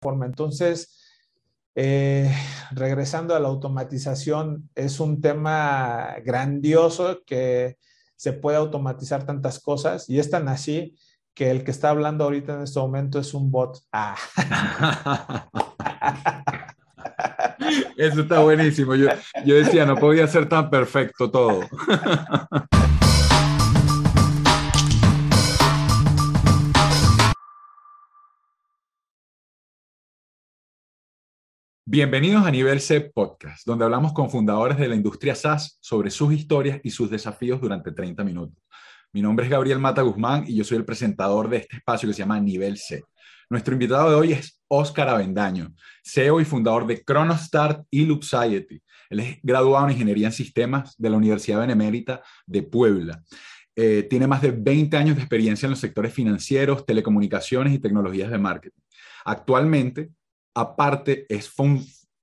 forma. Entonces, eh, regresando a la automatización, es un tema grandioso que se puede automatizar tantas cosas y es tan así que el que está hablando ahorita en este momento es un bot. Ah. Eso está buenísimo. Yo, yo decía, no podía ser tan perfecto todo. Bienvenidos a Nivel C Podcast, donde hablamos con fundadores de la industria SaaS sobre sus historias y sus desafíos durante 30 minutos. Mi nombre es Gabriel Mata Guzmán y yo soy el presentador de este espacio que se llama Nivel C. Nuestro invitado de hoy es Óscar Avendaño, CEO y fundador de Chronostart y Loopsiety. Él es graduado en Ingeniería en Sistemas de la Universidad Benemérita de Puebla. Eh, tiene más de 20 años de experiencia en los sectores financieros, telecomunicaciones y tecnologías de marketing. Actualmente aparte es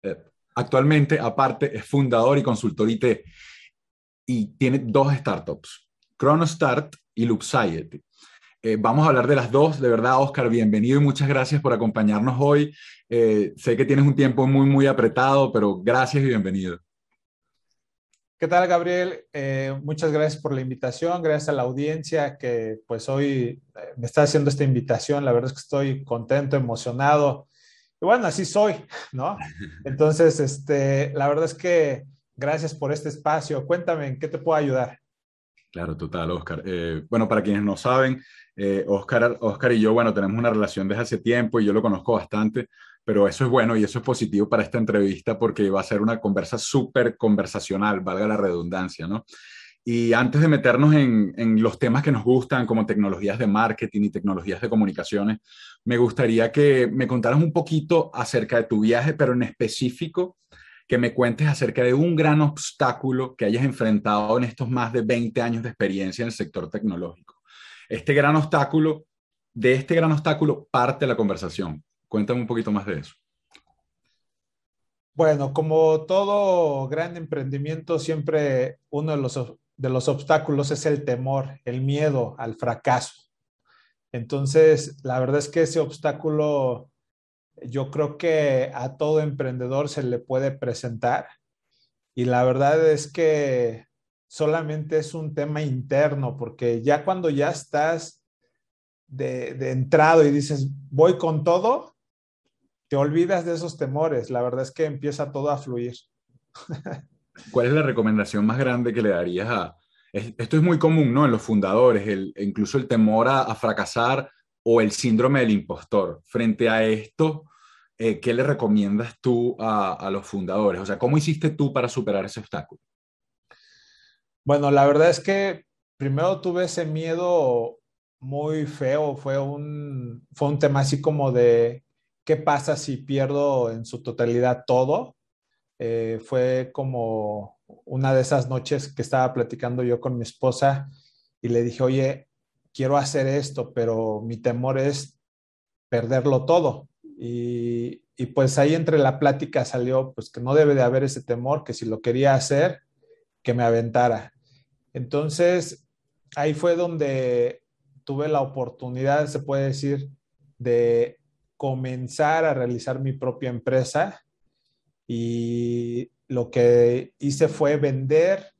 eh, actualmente aparte es fundador y consultor IT y tiene dos startups, Chronostart y Loopsiety. Eh, vamos a hablar de las dos. De verdad, Oscar, bienvenido y muchas gracias por acompañarnos hoy. Eh, sé que tienes un tiempo muy, muy apretado, pero gracias y bienvenido. ¿Qué tal, Gabriel? muchas gracias por la invitación, gracias a la audiencia que pues hoy me está haciendo esta invitación. La verdad es que estoy contento, emocionado bueno, así soy, ¿no? Entonces, este, la verdad es que gracias por este espacio. Cuéntame, ¿en qué te puedo ayudar? Claro, total, Oscar. Eh, bueno, para quienes no saben, eh, Oscar, Oscar y yo, bueno, tenemos una relación desde hace tiempo y yo lo conozco bastante, pero eso es bueno y eso es positivo para esta entrevista porque va a ser una conversa súper conversacional, valga la redundancia, ¿no? Y antes de meternos en, los temas que nos gustan, como tecnologías de marketing y tecnologías de comunicaciones, me gustaría que me contaras un poquito acerca de tu viaje, pero en específico que me cuentes acerca de un gran obstáculo que hayas enfrentado en estos más de 20 años de experiencia en el sector tecnológico. Este gran obstáculo, de este gran obstáculo parte la conversación. Cuéntame un poquito más de eso. Bueno, como todo gran emprendimiento, siempre uno de los de los obstáculos es el temor, el miedo al fracaso. Entonces, la verdad es que ese obstáculo yo creo que a todo emprendedor se le puede presentar y la verdad es que solamente es un tema interno porque ya cuando ya estás de, de entrado y dices voy con todo, te olvidas de esos temores. La verdad es que empieza todo a fluir. ¿Cuál es la recomendación más grande que le darías a... Esto es muy común, ¿no? En los fundadores, el, incluso el temor a, fracasar o el síndrome del impostor. Frente a esto, eh, ¿qué le recomiendas tú a, a, los fundadores? O sea, ¿cómo hiciste tú para superar ese obstáculo? Bueno, la verdad es que primero tuve ese miedo muy feo, fue un, fue un tema así como de, ¿qué pasa si pierdo en su totalidad todo? Eh, fue como una de esas noches que estaba platicando yo con mi esposa y le dije, oye, quiero hacer esto, pero mi temor es perderlo todo. Y, y, pues ahí entre la plática salió pues que no debe de haber ese temor, que si lo quería hacer, que me aventara. Entonces, ahí fue donde tuve la oportunidad, se puede decir, de comenzar a realizar mi propia empresa y lo que hice fue vender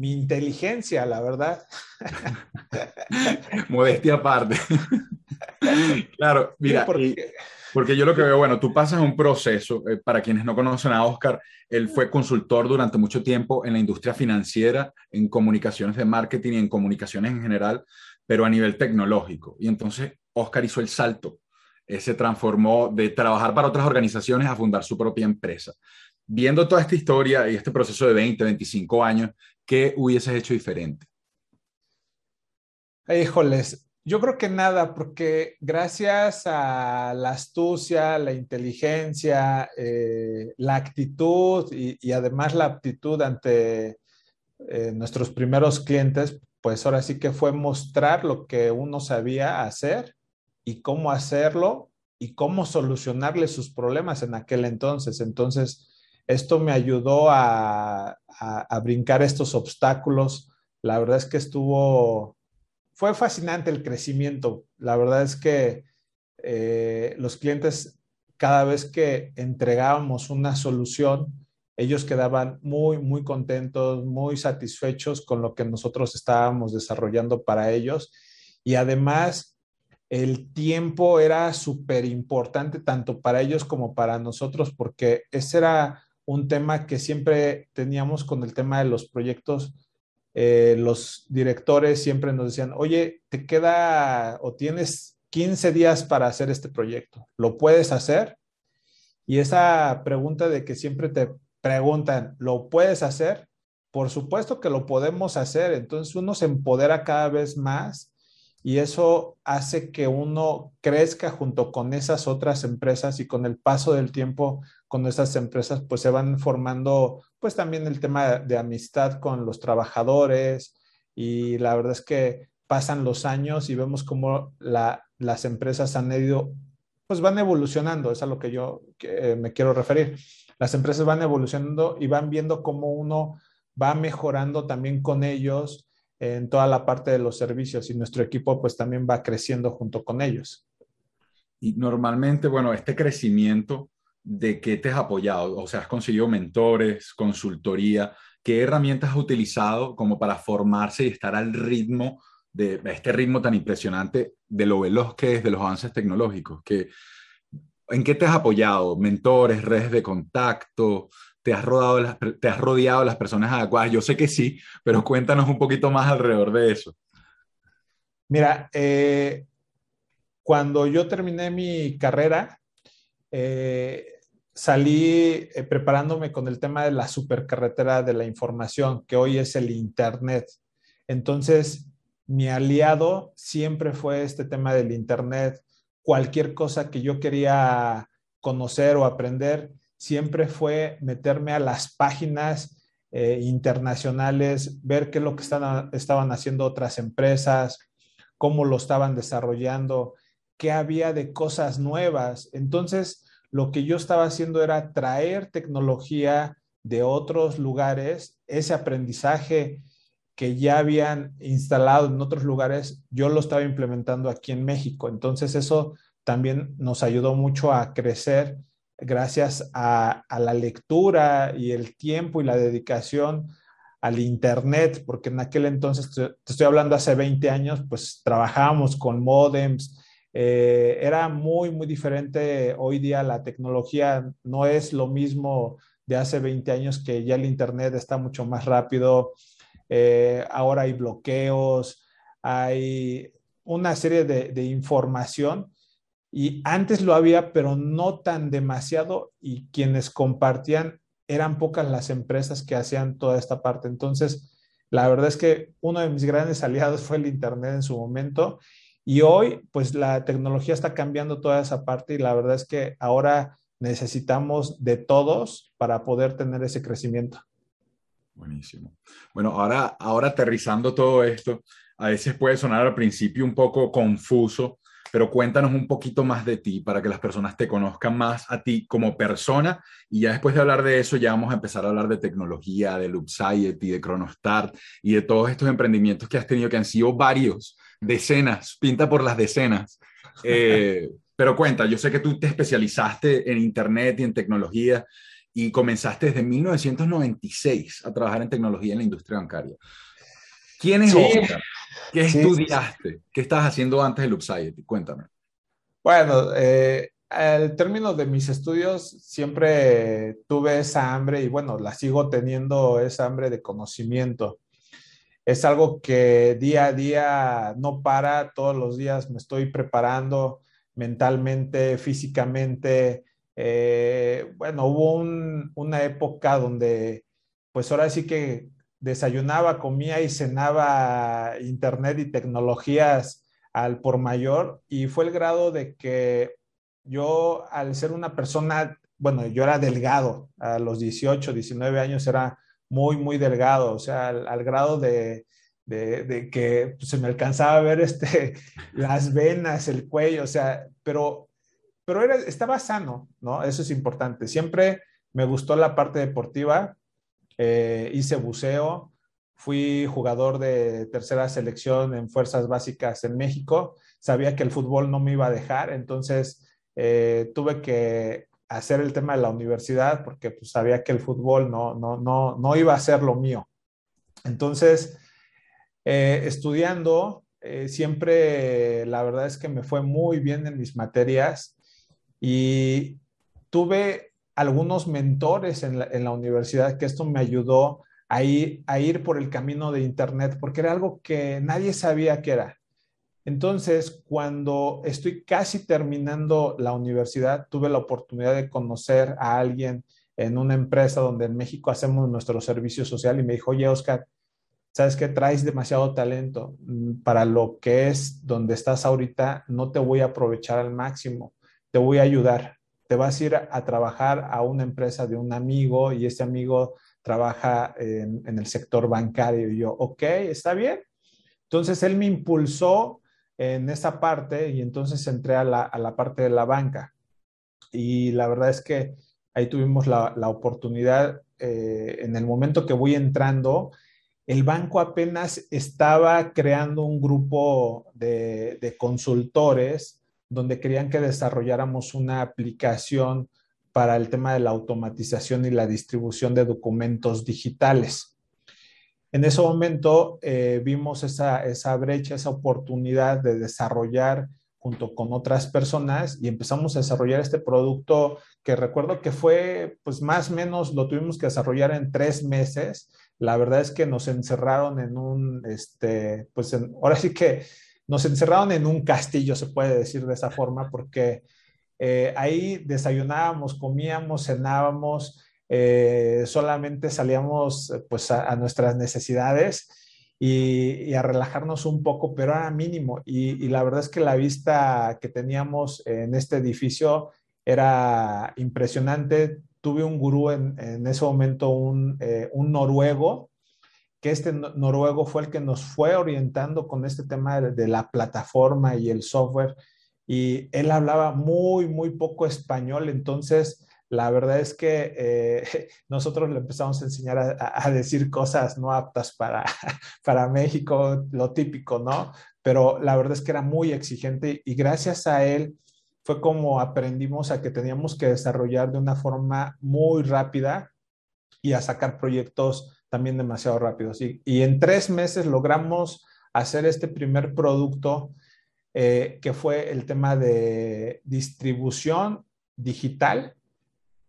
mi inteligencia, la verdad. Modestia aparte. claro, mira, porque... yo lo que veo, bueno, tú pasas un proceso, eh, para quienes no conocen a Oscar, él fue consultor durante mucho tiempo en la industria financiera, en comunicaciones de marketing y en comunicaciones en general, pero a nivel tecnológico. Y entonces Oscar hizo el salto eh, se transformó de trabajar para otras organizaciones a fundar su propia empresa. Viendo toda esta historia y este proceso de 20, 25 años, ¿qué hubieses hecho diferente? Híjoles, yo creo que nada, porque gracias a la astucia, la inteligencia, eh, la actitud y, además la aptitud ante eh, nuestros primeros clientes, pues ahora sí que fue mostrar lo que uno sabía hacer y cómo hacerlo y cómo solucionarle sus problemas en aquel entonces. Entonces, esto me ayudó a, brincar estos obstáculos. La verdad es que estuvo, fue fascinante el crecimiento. La verdad es que eh, los clientes, cada vez que entregábamos una solución, ellos quedaban muy, muy contentos, muy satisfechos con lo que nosotros estábamos desarrollando para ellos. Y además, el tiempo era súper importante tanto para ellos como para nosotros, porque ese era un tema que siempre teníamos con el tema de los proyectos. Eh, los directores siempre nos decían, oye, te queda o tienes 15 días para hacer este proyecto, ¿lo puedes hacer? Y esa pregunta de que siempre te preguntan, ¿lo puedes hacer? Por supuesto que lo podemos hacer, entonces uno se empodera cada vez más y eso hace que uno crezca junto con esas otras empresas y con el paso del tiempo con esas empresas pues se van formando pues también el tema de amistad con los trabajadores y la verdad es que pasan los años y vemos cómo las empresas han ido pues van evolucionando, es a lo que yo me quiero referir. Las empresas van evolucionando y van viendo cómo uno va mejorando también con ellos en toda la parte de los servicios y nuestro equipo pues también va creciendo junto con ellos. Y normalmente, bueno, este crecimiento, ¿de qué te has apoyado? O sea, has conseguido mentores, consultoría, ¿qué herramientas has utilizado como para formarse y estar al ritmo de este ritmo tan impresionante de lo veloz que es de los avances tecnológicos? Que, ¿En qué te has apoyado? ¿Mentores, redes de contacto? ¿Te has, rodado te has rodeado de las personas adecuadas? Yo sé que sí, pero cuéntanos un poquito más alrededor de eso. Mira, eh, cuando yo terminé mi carrera, eh, salí eh, preparándome con el tema de la supercarretera de la información, que hoy es el Internet. Entonces, mi aliado siempre fue este tema del Internet. Cualquier cosa que yo quería conocer o aprender, siempre fue meterme a las páginas eh, internacionales, ver qué es lo que estaban haciendo otras empresas, cómo lo estaban desarrollando, qué había de cosas nuevas. Entonces, lo que yo estaba haciendo era traer tecnología de otros lugares, ese aprendizaje que ya habían instalado en otros lugares, yo lo estaba implementando aquí en México. Entonces, eso también nos ayudó mucho a crecer gracias a, la lectura y el tiempo y la dedicación al Internet, porque en aquel entonces, te, estoy hablando hace 20 años, pues trabajábamos con modems, eh, era muy, muy diferente. Hoy día la tecnología no es lo mismo de hace 20 años que ya el Internet está mucho más rápido. Eh, ahora hay bloqueos, hay una serie de información y antes lo había, pero no tan demasiado y quienes compartían eran pocas las empresas que hacían toda esta parte. Entonces, la verdad es que uno de mis grandes aliados fue el Internet en su momento y hoy, pues la tecnología está cambiando toda esa parte y la verdad es que ahora necesitamos de todos para poder tener ese crecimiento. Buenísimo. Bueno, ahora, ahora aterrizando todo esto, a veces puede sonar al principio un poco confuso pero cuéntanos un poquito más de ti para que las personas te conozcan más a ti como persona y ya después de hablar de eso ya vamos a empezar a hablar de tecnología, de Loopsiety, de Chronostart y de todos estos emprendimientos que has tenido que han sido varios, decenas, pinta por las decenas. Eh, pero cuenta, yo sé que tú te especializaste en Internet y en tecnología y comenzaste desde 1996 a trabajar en tecnología en la industria bancaria. ¿Quién es Oscar? ¿Qué estudiaste? ¿Qué estabas haciendo antes de Loop Cuéntame. Bueno, eh, al término de mis estudios siempre tuve esa hambre y bueno, la sigo teniendo esa hambre de conocimiento. Es algo que día a día no para, todos los días me estoy preparando mentalmente, físicamente. Eh, bueno, hubo una época donde pues ahora sí que desayunaba, comía y cenaba internet y tecnologías al por mayor y fue el grado de que yo al ser una persona, bueno, yo era delgado, a los 18, 19 años era muy, muy delgado, o sea, al, grado de, que se me alcanzaba a ver este, las venas, el cuello, o sea, pero, pero era, estaba sano, ¿no? Eso es importante. Siempre me gustó la parte deportiva, eh, hice buceo, fui jugador de tercera selección en fuerzas básicas en México, sabía que el fútbol no me iba a dejar, entonces eh, tuve que hacer el tema de la universidad porque pues, sabía que el fútbol no, no, no, no iba a ser lo mío. Entonces, eh, estudiando, siempre la verdad es que me fue muy bien en mis materias y tuve algunos mentores en la, universidad que esto me ayudó a ir, a ir por el camino de Internet porque era algo que nadie sabía que era. Entonces, cuando estoy casi terminando la universidad, tuve la oportunidad de conocer a alguien en una empresa donde en México hacemos nuestro servicio social y me dijo, oye, Oscar, sabes que traes demasiado talento para lo que es donde estás ahorita, no te voy a aprovechar al máximo, te voy a ayudar. Te vas a ir a, trabajar a una empresa de un amigo y ese amigo trabaja en, en el sector bancario. Y yo, ok, está bien. Entonces él me impulsó en esa parte y entonces entré a la, a la parte de la banca. Y la verdad es que ahí tuvimos la, la oportunidad, eh, en el momento que voy entrando, el banco apenas estaba creando un grupo de, de consultores donde querían que desarrolláramos una aplicación para el tema de la automatización y la distribución de documentos digitales. En ese momento eh, vimos esa, brecha, esa oportunidad de desarrollar junto con otras personas y empezamos a desarrollar este producto que recuerdo que fue, pues más o menos lo tuvimos que desarrollar en tres meses. La verdad es que nos encerraron en un, este, pues ahora sí que nos encerraron en un castillo, se puede decir de esa forma, porque eh, ahí desayunábamos, comíamos, cenábamos, eh, solamente salíamos pues a, nuestras necesidades y, a relajarnos un poco, pero era mínimo. Y, la verdad es que la vista que teníamos en este edificio era impresionante. Tuve un gurú en, ese momento, un, eh, un, noruego, que este noruego fue el que nos fue orientando con este tema de la plataforma y el software. Y él hablaba muy, muy poco español, entonces la verdad es que eh, nosotros le empezamos a enseñar a, decir cosas no aptas para, para México, lo típico, ¿no? Pero la verdad es que era muy exigente y gracias a él fue como aprendimos a que teníamos que desarrollar de una forma muy rápida y a sacar proyectos también demasiado rápidos. Y, en tres meses logramos hacer este primer producto eh, que fue el tema de distribución digital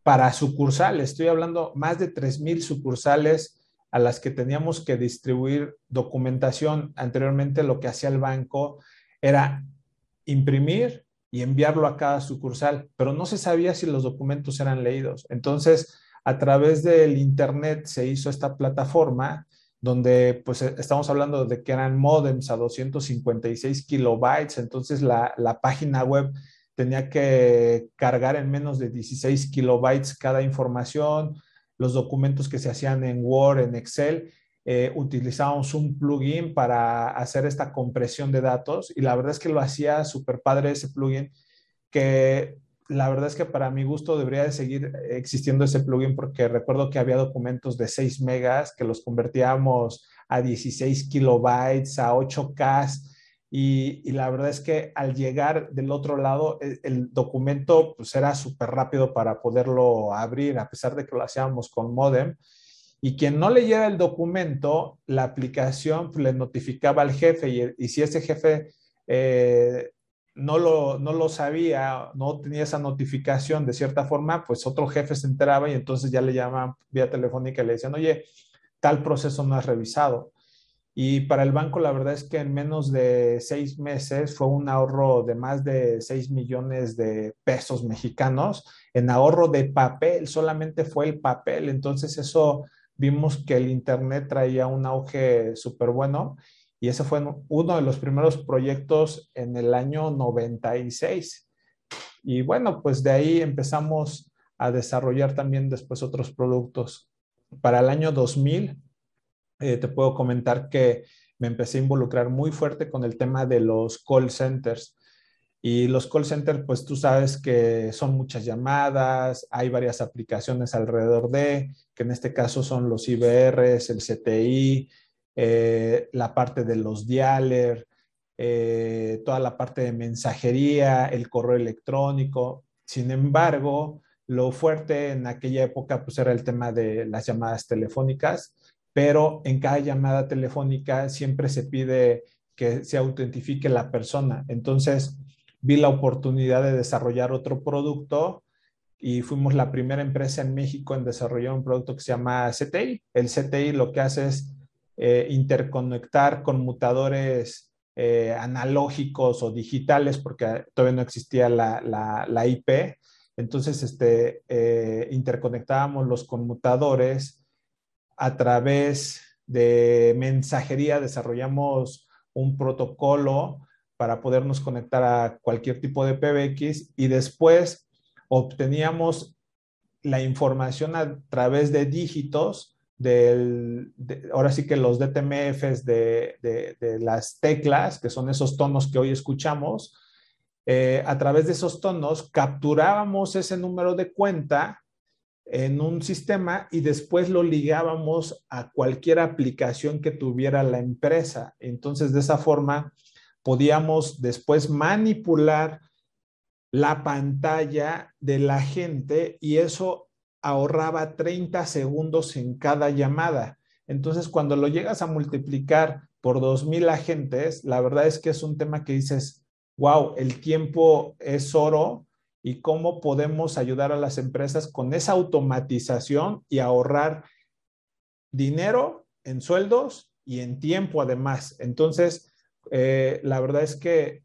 para sucursales. Estoy hablando más de 3.000 sucursales a las que teníamos que distribuir documentación. Anteriormente lo que hacía el banco era imprimir y enviarlo a cada sucursal, pero no se sabía si los documentos eran leídos. Entonces, a través del Internet se hizo esta plataforma donde pues estamos hablando de que eran modems a 256 kilobytes, entonces la, la página web tenía que cargar en menos de 16 kilobytes cada información, los documentos que se hacían en Word, en Excel, eh, utilizábamos un plugin para hacer esta compresión de datos y la verdad es que lo hacía súper padre ese plugin, que la verdad es que para mi gusto debería de seguir existiendo ese plugin porque recuerdo que había documentos de 6 megas que los convertíamos a 16 kilobytes, a 8K y, la verdad es que al llegar del otro lado, e, el, documento pues era súper rápido para poderlo abrir, a pesar de que lo hacíamos con modem. Y quien no leyera el documento, la aplicación pues, le notificaba al jefe y, si ese jefe eh, no, lo, no lo sabía, no tenía esa notificación de cierta forma, pues otro jefe se enteraba y entonces ya le llamaban vía telefónica y le decían, oye, tal proceso no has revisado. Y para el banco, la verdad es que en menos de seis meses fue un ahorro de más de 6 millones de pesos mexicanos en ahorro de papel, solamente fue el papel. Entonces, eso vimos que el Internet traía un auge súper bueno y ese fue uno de los primeros proyectos en el año 96. Y bueno, pues de ahí empezamos a desarrollar también después otros productos. Para el año 2000 eh, te puedo comentar que me empecé a involucrar muy fuerte con el tema de los call centers. Y los call centers, pues tú sabes que son muchas llamadas, hay varias aplicaciones alrededor de, que en este caso son los IBRs, el CTI, eh, la parte de los dialer, eh, toda la parte de mensajería, el correo electrónico. Sin embargo, lo fuerte en aquella época pues era el tema de las llamadas telefónicas, pero en cada llamada telefónica siempre se pide que se autentifique la persona. Entonces, vi la oportunidad de desarrollar otro producto y fuimos la primera empresa en México en desarrollar un producto que se llama CTI. El CTI lo que hace es eh, interconectar conmutadores eh, analógicos o digitales, porque todavía no existía la, IP. Entonces, este, eh, interconectábamos los conmutadores a través de mensajería, desarrollamos un protocolo para podernos conectar a cualquier tipo de PBX y después obteníamos la información a través de dígitos del, ahora sí que los DTMFs de, de, las teclas, que son esos tonos que hoy escuchamos, eh, a través de esos tonos capturábamos ese número de cuenta en un sistema y después lo ligábamos a cualquier aplicación que tuviera la empresa. Entonces, de esa forma, podíamos después manipular la pantalla de la gente y eso ahorraba 30 segundos en cada llamada. Entonces, cuando lo llegas a multiplicar por 2.000 agentes, la verdad es que es un tema que dices, wow, el tiempo es oro y cómo podemos ayudar a las empresas con esa automatización y ahorrar dinero en sueldos y en tiempo además. Entonces, eh, la verdad es que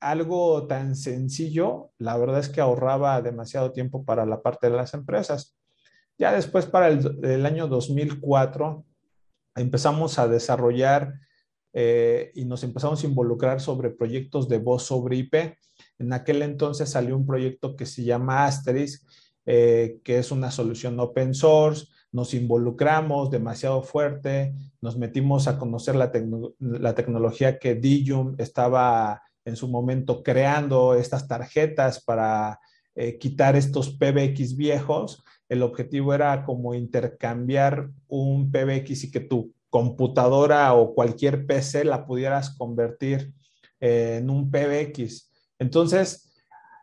algo tan sencillo, la verdad es que ahorraba demasiado tiempo para la parte de las empresas. Ya después, para el, año 2004, empezamos a desarrollar eh, y nos empezamos a involucrar sobre proyectos de voz sobre IP. En aquel entonces salió un proyecto que se llama Asterisk, eh, que es una solución open source. Nos involucramos demasiado fuerte, nos metimos a conocer la, tecnología que Digium estaba en su momento creando estas tarjetas para eh, quitar estos PBX viejos. El objetivo era como intercambiar un PBX y que tu computadora o cualquier PC la pudieras convertir eh, en un PBX. Entonces,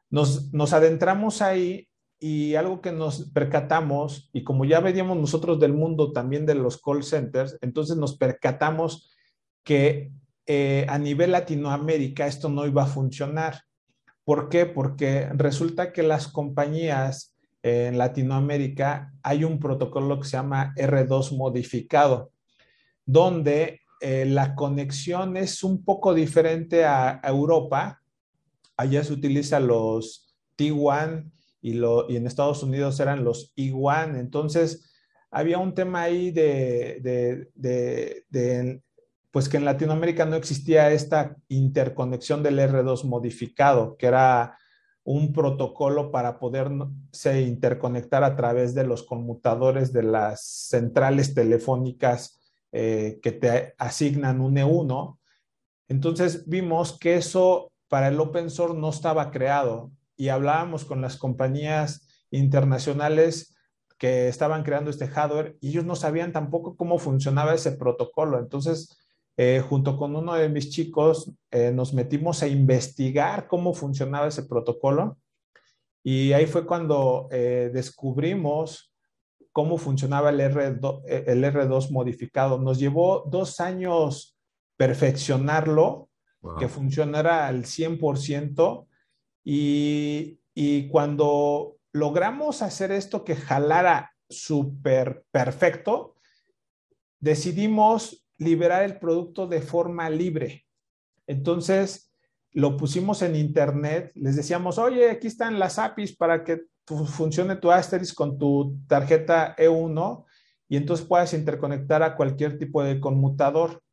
nos, nos adentramos ahí y algo que nos percatamos, y como ya veníamos nosotros del mundo también de los call centers, entonces nos percatamos que eh, a nivel Latinoamérica esto no iba a funcionar. ¿Por qué? Porque resulta que las compañías en Latinoamérica hay un protocolo que se llama R2 modificado, donde eh, la conexión es un poco diferente a, Europa. Allá se utiliza los T1 y, y, en Estados Unidos eran los E1. Entonces, había un tema ahí de, de pues que en Latinoamérica no existía esta interconexión del R2 modificado, que era un protocolo para poderse interconectar a través de los conmutadores de las centrales telefónicas eh, que te asignan un E1. Entonces vimos que eso para el open source no estaba creado y hablábamos con las compañías internacionales que estaban creando este hardware y ellos no sabían tampoco cómo funcionaba ese protocolo. Entonces, eh, junto con uno de mis chicos, eh, nos metimos a investigar cómo funcionaba ese protocolo. Y ahí fue cuando eh, descubrimos cómo funcionaba el, R2, el R2 modificado. Nos llevó dos años perfeccionarlo, que funcionara al 100% y, y cuando logramos hacer esto que jalara súper perfecto, decidimos liberar el producto de forma libre. Entonces, lo pusimos en internet, les decíamos, oye, aquí están las APIs para que funcione tu Asterisk con tu tarjeta E1 y entonces puedas interconectar a cualquier tipo de conmutador.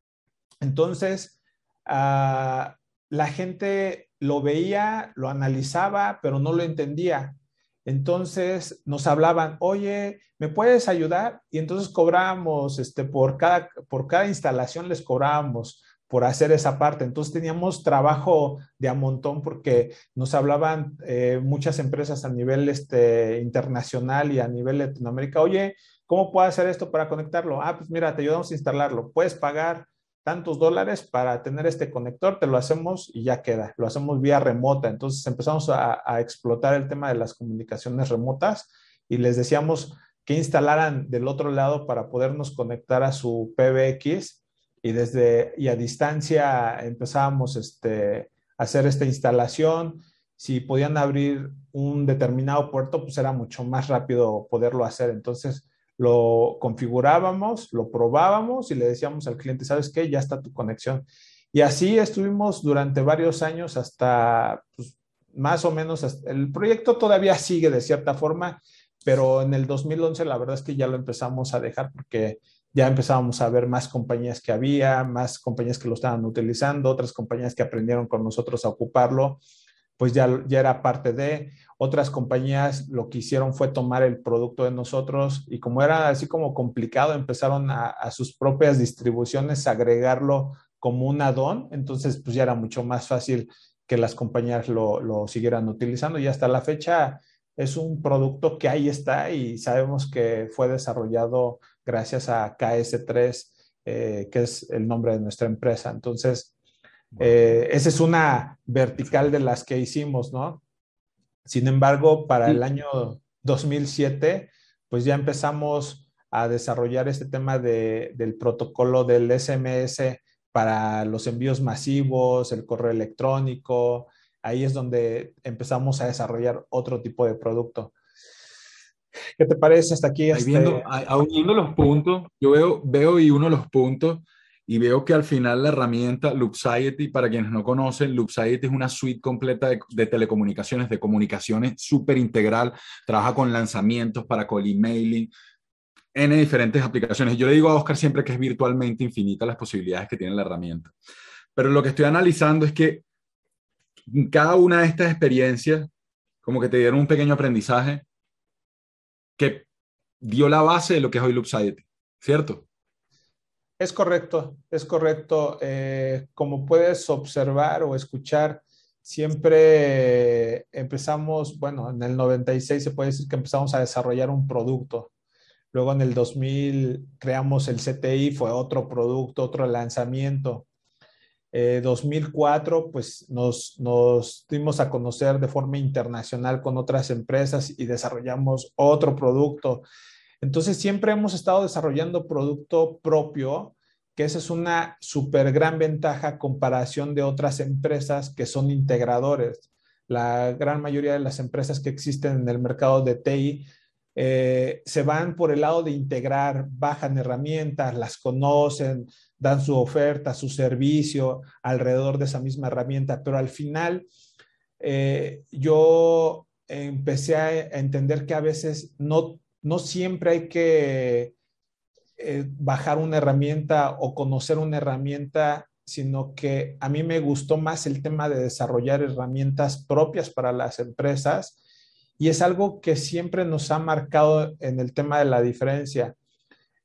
Entonces, ah, la gente lo veía, lo analizaba, pero no lo entendía. Entonces nos hablaban, oye, ¿me puedes ayudar? Y entonces cobrábamos, este, por cada, por cada instalación les cobrábamos por hacer esa parte. Entonces teníamos trabajo de a montón porque nos hablaban eh, muchas empresas a nivel este, internacional y a nivel Latinoamérica, oye, ¿cómo puedo hacer esto para conectarlo? Ah, pues mira, te ayudamos a instalarlo. Puedes pagar tantos dólares para tener este conector, te lo hacemos y ya queda. Lo hacemos vía remota. Entonces empezamos a, explotar el tema de las comunicaciones remotas y les decíamos que instalaran del otro lado para podernos conectar a su PBX y desde y a distancia empezábamos este, a hacer esta instalación. Si podían abrir un determinado puerto, pues era mucho más rápido poderlo hacer. Entonces lo configurábamos, lo probábamos y le decíamos al cliente, ¿sabes qué? Ya está tu conexión. Y así estuvimos durante varios años hasta pues, más o menos, el proyecto todavía sigue de cierta forma, pero en el 2011 la verdad es que ya lo empezamos a dejar porque ya empezábamos a ver más compañías que había, más compañías que lo estaban utilizando, otras compañías que aprendieron con nosotros a ocuparlo, pues ya, ya era parte de, otras compañías lo que hicieron fue tomar el producto de nosotros y como era así como complicado, empezaron a, sus propias distribuciones a agregarlo como un add-on, entonces pues ya era mucho más fácil que las compañías lo, lo siguieran utilizando y hasta la fecha es un producto que ahí está y sabemos que fue desarrollado gracias a KS3, eh, que es el nombre de nuestra empresa. Entonces, eh, esa es una vertical de las que hicimos, ¿no? Sin embargo, para el año 2007, pues ya empezamos a desarrollar este tema del protocolo del SMS para los envíos masivos, el correo electrónico. Ahí es donde empezamos a desarrollar otro tipo de producto. ¿Qué te parece hasta aquí? Este... Viendo, uniendo los puntos, yo veo, veo y uno los puntos y veo que al final la herramienta Loopsiety, para quienes no conocen, Loopsiety es una suite completa de, telecomunicaciones, de comunicaciones súper integral, trabaja con lanzamientos para call emailing, en diferentes aplicaciones. Yo le digo a Oscar siempre que es virtualmente infinita las posibilidades que tiene la herramienta. Pero lo que estoy analizando es que cada una de estas experiencias, como que te dieron un pequeño aprendizaje, que dio la base de lo que es hoy Loop ¿cierto? Es correcto, es correcto. Eh, como puedes observar o escuchar, siempre empezamos, bueno, en el 96 se puede decir que empezamos a desarrollar un producto. Luego en el 2000 creamos el CTI, fue otro producto, otro lanzamiento. 2004, eh, pues nos, nos dimos a conocer de forma internacional con otras empresas y desarrollamos otro producto. Entonces, siempre hemos estado desarrollando producto propio, que esa es una súper gran ventaja a comparación de otras empresas que son integradores. La gran mayoría de las empresas que existen en el mercado de TI eh, se van por el lado de integrar, bajan herramientas, las conocen, dan su oferta, su servicio alrededor de esa misma herramienta, pero al final eh, yo empecé a entender que a veces no, no siempre hay que eh, bajar una herramienta o conocer una herramienta, sino que a mí me gustó más el tema de desarrollar herramientas propias para las empresas y es algo que siempre nos ha marcado en el tema de la diferencia.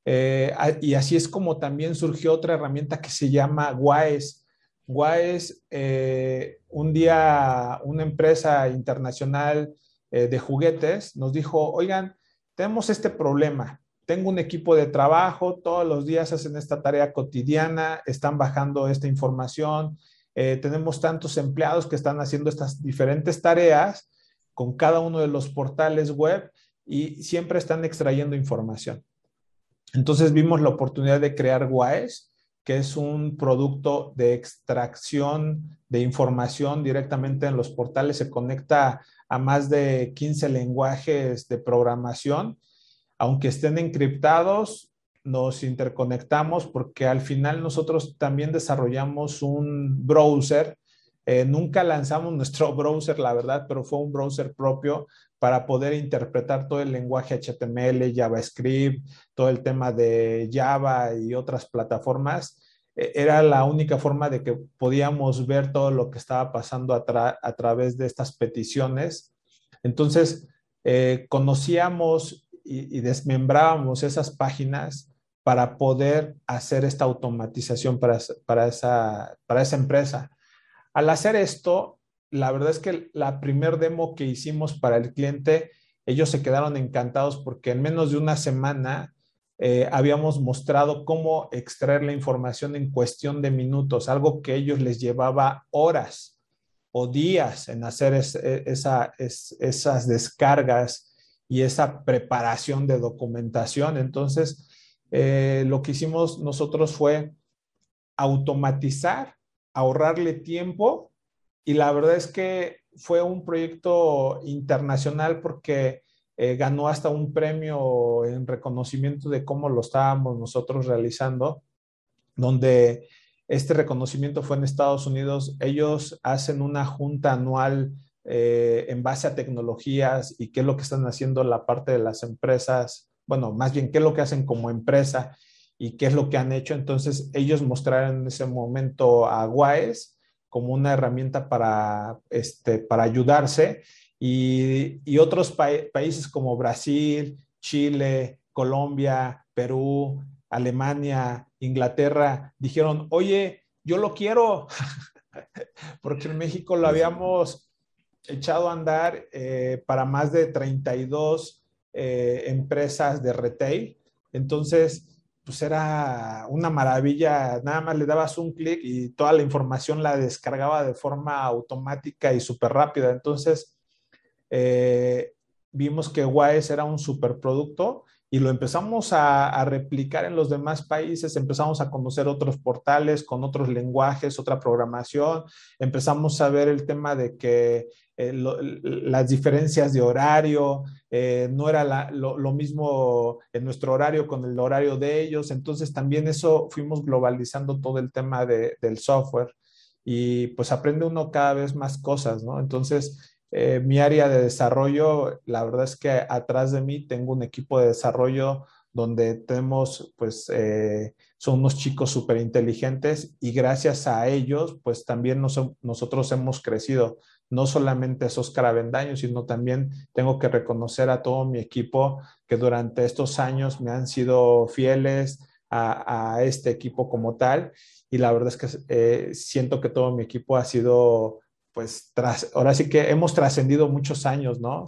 Eh, y así es como también surgió otra herramienta que se llama WISE. WISE, eh, un día una empresa internacional de juguetes nos dijo, oigan, tenemos este problema. Tengo un equipo de trabajo, todos los días hacen esta tarea cotidiana, están bajando esta información, tenemos tantos empleados que están haciendo estas diferentes tareas con cada uno de los portales web y siempre están extrayendo información. Entonces vimos la oportunidad de crear WAES, que es un producto de extracción de información directamente en los portales. Se conecta a más de 15 lenguajes de programación. Aunque estén encriptados, nos interconectamos porque al final nosotros también desarrollamos un browser eh, nunca lanzamos nuestro browser, la verdad, pero fue un browser propio para poder interpretar todo el lenguaje HTML, JavaScript, todo el tema de Java y otras plataformas. E, era la única forma de que podíamos ver todo lo que estaba pasando a, través de estas peticiones. Entonces, eh, conocíamos y, desmembrábamos esas páginas para poder hacer esta automatización para, para, esa, para esa empresa. Al hacer esto, la verdad es que la primer demo que hicimos para el cliente, ellos se quedaron encantados porque en menos de una semana eh, habíamos mostrado cómo extraer la información en cuestión de minutos, algo que ellos les llevaba horas o días en hacer e, esas descargas y esa preparación de documentación. Entonces, eh, lo que hicimos nosotros fue automatizar, ahorrarle tiempo y la verdad es que fue un proyecto internacional porque eh, ganó hasta un premio en reconocimiento de cómo lo estábamos nosotros realizando, donde este reconocimiento fue en Estados Unidos. Ellos hacen una junta anual eh, en base a tecnologías y qué es lo que están haciendo la parte de las empresas, bueno, más bien qué es lo que hacen como empresa y qué es lo que han hecho. Entonces, ellos mostraron en ese momento a WISE como una herramienta para, este, para ayudarse y, y otros países como Brasil, Chile, Colombia, Perú, Alemania, Inglaterra, dijeron, oye, yo lo quiero, porque en México lo habíamos echado a andar eh, para más de 32 eh, empresas de retail. Entonces, pues era una maravilla, nada más le dabas un clic y toda la información la descargaba de forma automática y súper rápida. Entonces, eh, vimos que Wise era un superproducto y lo empezamos a, replicar en los demás países, empezamos a conocer otros portales con otros lenguajes, otra programación, empezamos a ver el tema de que eh, las diferencias de horario, eh, no era lo, mismo en nuestro horario con el horario de ellos, entonces también eso fuimos globalizando todo el tema del software y pues aprende uno cada vez más cosas, ¿no? Entonces, eh, mi área de desarrollo, la verdad es que atrás de mí tengo un equipo de desarrollo donde tenemos, pues, eh, son unos chicos súper inteligentes y gracias a ellos, pues también nosotros hemos crecido. No solamente esos caravendaños, sino también tengo que reconocer a todo mi equipo que durante estos años me han sido fieles a, este equipo como tal. Y la verdad es que eh, siento que todo mi equipo ha sido pues tras, ahora sí que hemos trascendido muchos años, ¿no?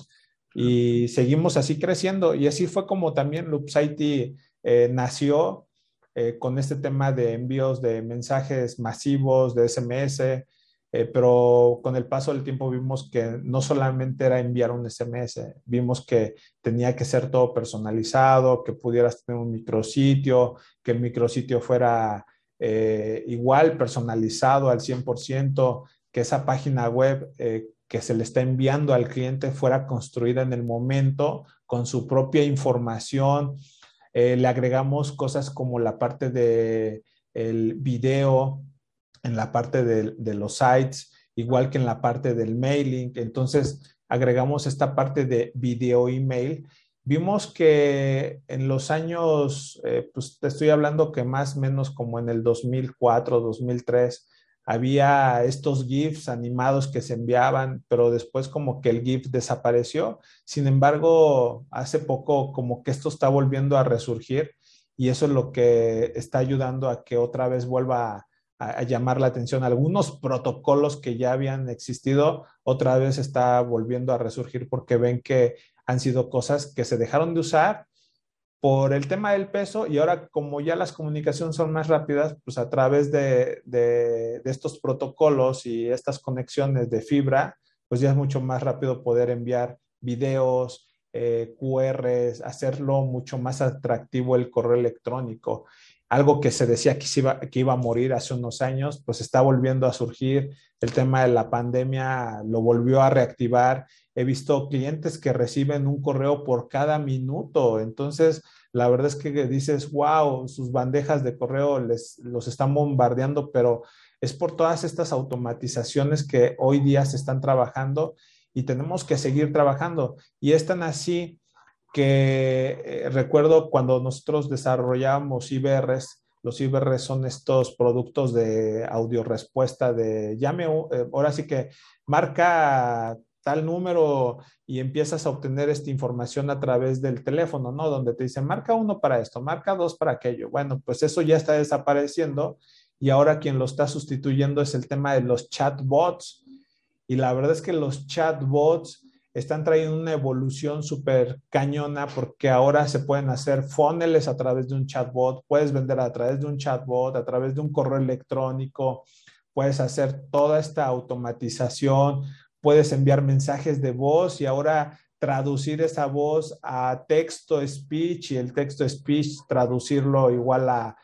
Y seguimos así creciendo. Y así fue como también Loopsite eh, nació eh, con este tema de envíos de mensajes masivos, de SMS, eh, pero con el paso del tiempo vimos que no solamente era enviar un SMS, vimos que tenía que ser todo personalizado, que pudieras tener un micrositio, que el micrositio fuera igual, personalizado al 100%, que esa página web eh, que se le está enviando al cliente fuera construida en el momento con su propia información. Eh, le agregamos cosas como la parte de el video, en la parte de, los sites, igual que en la parte del mailing. Entonces, agregamos esta parte de video email. Vimos que en los años, eh, pues te estoy hablando que más o menos como en el 2004, 2003, había estos GIFs animados que se enviaban, pero después como que el GIF desapareció. Sin embargo, hace poco como que esto está volviendo a resurgir y eso es lo que está ayudando a que otra vez vuelva a, llamar la atención. Algunos protocolos que ya habían existido, otra vez está volviendo a resurgir porque ven que han sido cosas que se dejaron de usar por el tema del peso y ahora como ya las comunicaciones son más rápidas, pues a través de, estos protocolos y estas conexiones de fibra, pues ya es mucho más rápido poder enviar videos, eh, QRs, hacerlo mucho más atractivo el correo electrónico. Algo que se decía que, iba, que iba a morir hace unos años, pues está volviendo a surgir. El tema de la pandemia lo volvió a reactivar He visto clientes que reciben un correo por cada minuto. Entonces, la verdad es que dices, wow, sus bandejas de correo les, los están bombardeando, pero es por todas estas automatizaciones que hoy día se están trabajando y tenemos que seguir trabajando. Y es tan así que eh, recuerdo cuando nosotros desarrollábamos IBRs, los IBRs son estos productos de audio respuesta de llame, eh, ahora sí que marca tal número y empiezas a obtener esta información a través del teléfono, ¿no? Donde te dicen, marca uno para esto, marca dos para aquello. Bueno, pues eso ya está desapareciendo y ahora quien lo está sustituyendo es el tema de los chatbots. Y la verdad es que los chatbots están trayendo una evolución súper cañona porque ahora se pueden hacer funnels a través de un chatbot, puedes vender a través de un chatbot, a través de un correo electrónico, puedes hacer toda esta automatización, puedes enviar mensajes de voz y ahora traducir esa voz a texto speech y el texto speech traducirlo igual a,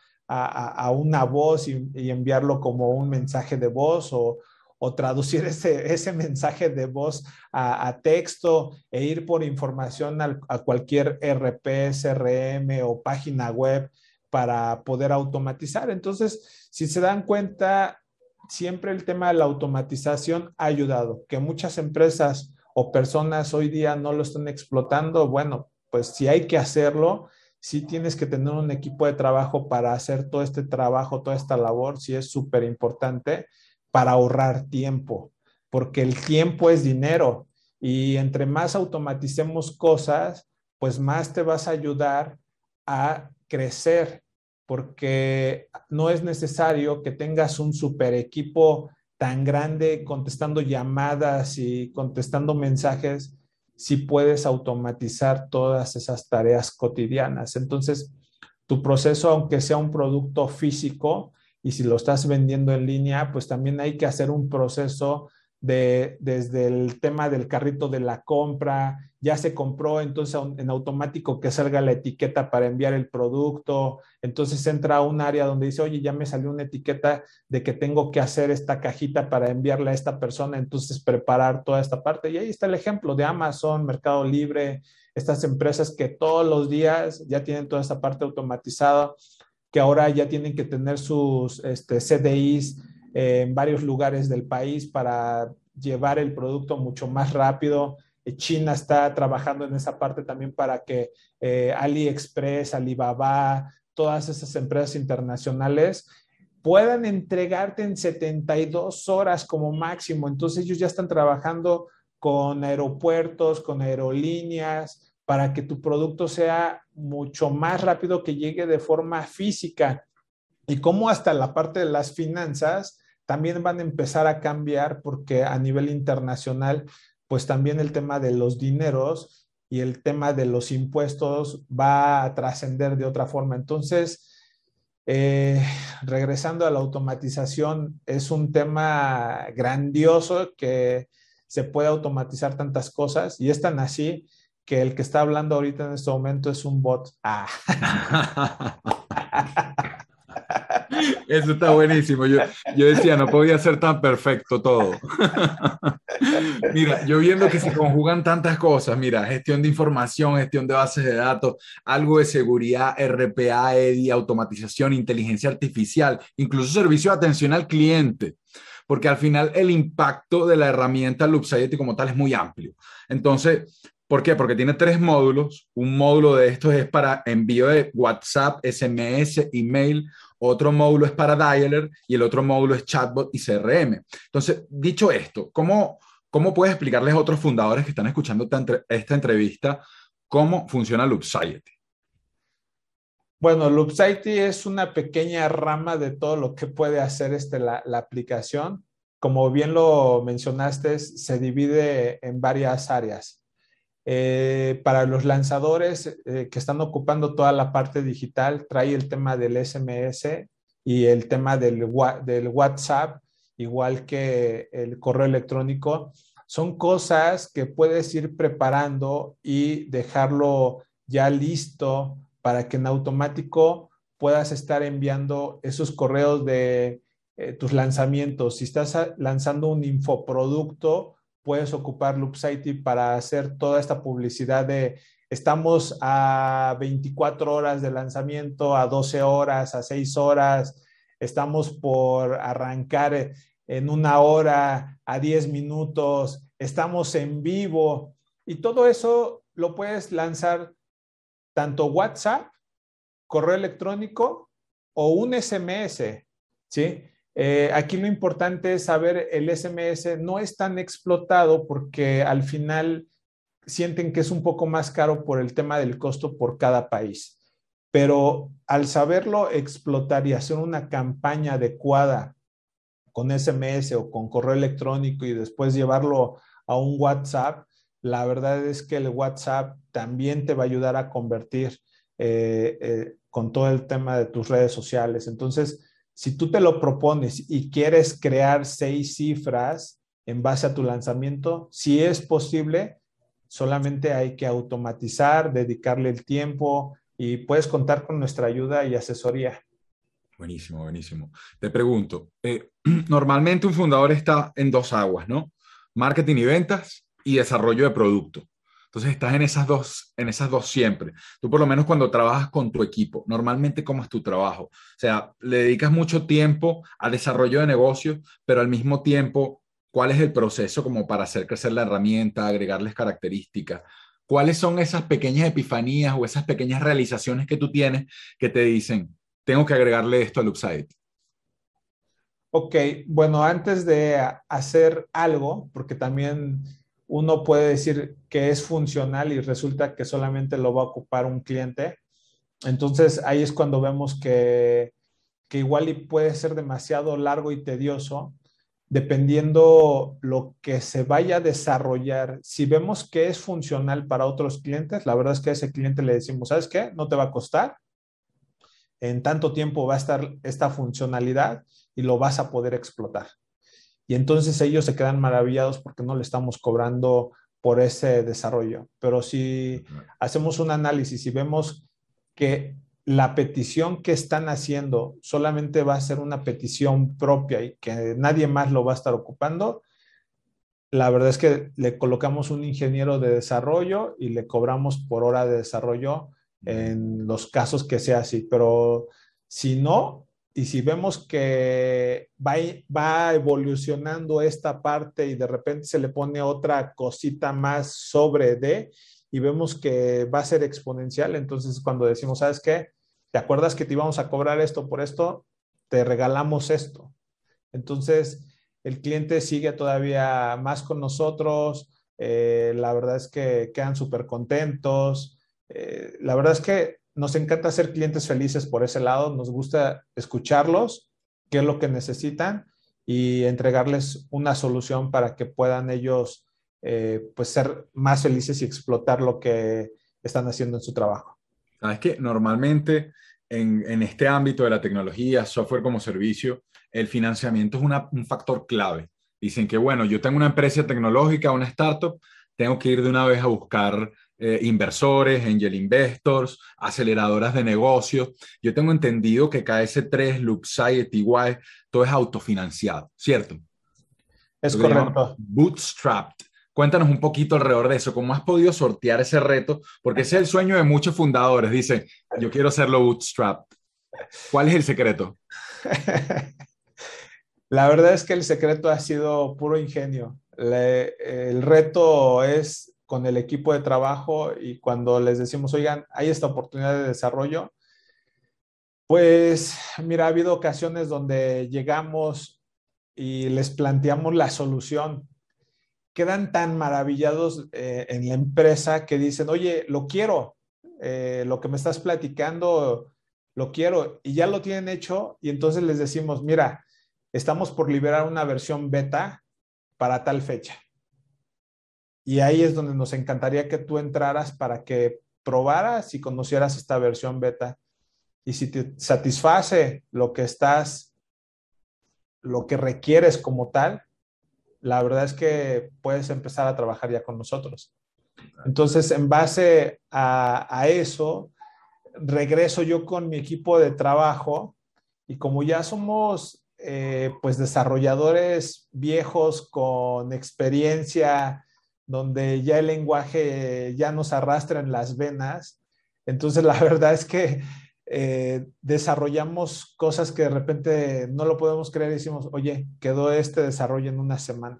una voz y, enviarlo como un mensaje de voz o, o traducir ese, ese mensaje de voz a, texto e ir por información a, cualquier RP, CRM o página web para poder automatizar. Entonces, si se dan cuenta, siempre el tema de la automatización ha ayudado, que muchas empresas o personas hoy día no lo están explotando. Bueno, pues si hay que hacerlo, si tienes que tener un equipo de trabajo para hacer todo este trabajo, toda esta labor, sí es súper importante para ahorrar tiempo, porque el tiempo es dinero y entre más automaticemos cosas, pues más te vas a ayudar a crecer, porque no es necesario que tengas un super equipo tan grande contestando llamadas y contestando mensajes si puedes automatizar todas esas tareas cotidianas. Entonces, tu proceso, aunque sea un producto físico, y si lo estás vendiendo en línea, pues también hay que hacer un proceso de, desde el tema del carrito de la compra, ya se compró, entonces en automático que salga la etiqueta para enviar el producto, entonces entra a un área donde dice, oye, ya me salió una etiqueta de que tengo que hacer esta cajita para enviarla a esta persona, entonces preparar toda esta parte. Y ahí está el ejemplo de Amazon, Mercado Libre, estas empresas que todos los días ya tienen toda esta parte automatizada que ahora ya tienen que tener sus este, CDIs en varios lugares del país para llevar el producto mucho más rápido. Eh, China está trabajando en esa parte también para que eh, AliExpress, Alibaba, todas esas empresas internacionales puedan entregarte en 72 horas como máximo. Entonces ellos ya están trabajando con aeropuertos, con aerolíneas, para que tu producto sea mucho más rápido que llegue de forma física. Y como hasta la parte de las finanzas también van a empezar a cambiar porque a nivel internacional, pues también el tema de los dineros y el tema de los impuestos va a trascender de otra forma. Entonces, eh, regresando a la automatización, es un tema grandioso que se puede automatizar tantas cosas y es tan así que el que está hablando ahorita en este momento es un bot. Ah. Eso está buenísimo. Yo, yo, decía, no podía ser tan perfecto todo. mira, yo viendo que se conjugan tantas cosas, mira, gestión de información, gestión de bases de datos, algo de seguridad, RPA, EDI, automatización, inteligencia artificial, incluso servicio de atención al cliente, porque al final el impacto de la herramienta Loopsite como tal es muy amplio. Entonces, ¿Por qué? Porque tiene tres módulos. Un módulo de estos es para envío de WhatsApp, SMS, email. Otro módulo es para dialer y el otro módulo es chatbot y CRM. Entonces, dicho esto, ¿cómo, cómo puedes explicarles a otros fundadores que están escuchando esta entrevista cómo funciona Loopsite? Bueno, Loopsite es una pequeña rama de todo lo que puede hacer este, la aplicación. Como bien lo mencionaste, se divide en varias áreas. Eh, para los lanzadores eh, que están ocupando toda la parte digital, trae el tema del SMS y el tema del, WhatsApp, igual que el correo electrónico. Son cosas que puedes ir preparando y dejarlo ya listo para que en automático puedas estar enviando esos correos de eh, tus lanzamientos. Si estás lanzando un infoproducto, puedes ocupar Loopsite para hacer toda esta publicidad de estamos a 24 horas de lanzamiento, a 12 horas, a 6 horas, estamos por arrancar en una hora, a 10 minutos, estamos en vivo y todo eso lo puedes lanzar tanto WhatsApp, correo electrónico o un SMS, ¿sí? Eh, aquí lo importante es saber el SMS no es tan explotado porque al final sienten que es un poco más caro por el tema del costo por cada país. Pero al saberlo explotar y hacer una campaña adecuada con SMS o con correo electrónico y después llevarlo a un WhatsApp, la verdad es que el WhatsApp también te va a ayudar a convertir eh, eh, con todo el tema de tus redes sociales. Entonces, si tú te lo propones y quieres crear seis cifras en base a tu lanzamiento, si es posible, solamente hay que automatizar, dedicarle el tiempo y puedes contar con nuestra ayuda y asesoría. Buenísimo, buenísimo. Te pregunto, eh, normalmente un fundador está en dos aguas, ¿no? Marketing y ventas y desarrollo de producto. Entonces estás en esas dos, en esas dos siempre. Tú por lo menos cuando trabajas con tu equipo, normalmente cómo es tu trabajo. O sea, le dedicas mucho tiempo al desarrollo de negocios, pero al mismo tiempo, ¿cuál es el proceso como para hacer crecer la herramienta, agregarles características? ¿Cuáles son esas pequeñas epifanías o esas pequeñas realizaciones que tú tienes que te dicen, tengo que agregarle esto al Upside? Ok, bueno, antes de hacer algo, porque también uno puede decir que es funcional y resulta que solamente lo va a ocupar un cliente. Entonces ahí es cuando vemos que, igual y puede ser demasiado largo y tedioso, dependiendo lo que se vaya a desarrollar. Si vemos que es funcional para otros clientes, la verdad es que a ese cliente le decimos, ¿sabes qué? No te va a costar. En tanto tiempo va a estar esta funcionalidad y lo vas a poder explotar y entonces ellos se quedan maravillados porque no le estamos cobrando por ese desarrollo. Pero si hacemos un análisis y vemos que la petición que están haciendo solamente va a ser una petición propia y que nadie más lo va a estar ocupando, la verdad es que le colocamos un ingeniero de desarrollo y le cobramos por hora de desarrollo en los casos que sea así. Pero si no, y si vemos que va, va evolucionando esta parte y de repente se le pone otra cosita más sobre de y vemos que va a ser exponencial, entonces cuando decimos, ¿sabes qué? ¿Te acuerdas que te íbamos a cobrar esto por esto? Te regalamos esto. Entonces, el cliente sigue todavía más con nosotros. Eh, la verdad es que quedan súper contentos. Eh, la verdad es que nos encanta ser clientes felices por ese lado, nos gusta escucharlos, qué es lo que necesitan y entregarles una solución para que puedan ellos eh, pues ser más felices y explotar lo que están haciendo en su trabajo. Sabes que normalmente en, en, este ámbito de la tecnología, software como servicio, el financiamiento es un factor clave. Dicen que, bueno, yo tengo una empresa tecnológica, una startup, tengo que ir de una vez a buscar eh, inversores, angel investors, aceleradoras de negocios. Yo tengo entendido que KS3, Luxai, TY, todo es autofinanciado, ¿cierto? Es correcto. Bootstrapped. Cuéntanos un poquito alrededor de eso, cómo has podido sortear ese reto, porque ese es el sueño de muchos fundadores. Dicen, yo quiero hacerlo bootstrapped. ¿Cuál es el secreto? La verdad es que el secreto ha sido puro ingenio. el reto es con el equipo de trabajo y cuando les decimos, oigan, hay esta oportunidad de desarrollo, pues mira, ha habido ocasiones donde llegamos y les planteamos la solución. Quedan tan maravillados eh, en la empresa que dicen, oye, lo quiero, eh, lo que me estás platicando, lo quiero, y ya lo tienen hecho, y entonces les decimos, mira, estamos por liberar una versión beta para tal fecha. Y ahí es donde nos encantaría que tú entraras para que probaras y conocieras esta versión beta. Y si te satisface lo que estás, lo que requieres como tal, la verdad es que puedes empezar a trabajar ya con nosotros. Entonces, en base a, eso, regreso yo con mi equipo de trabajo y como ya somos eh, pues desarrolladores viejos con experiencia donde ya el lenguaje ya nos arrastra en las venas. Entonces, la verdad es que eh, desarrollamos cosas que de repente no lo podemos creer y decimos, oye, quedó este desarrollo en una semana.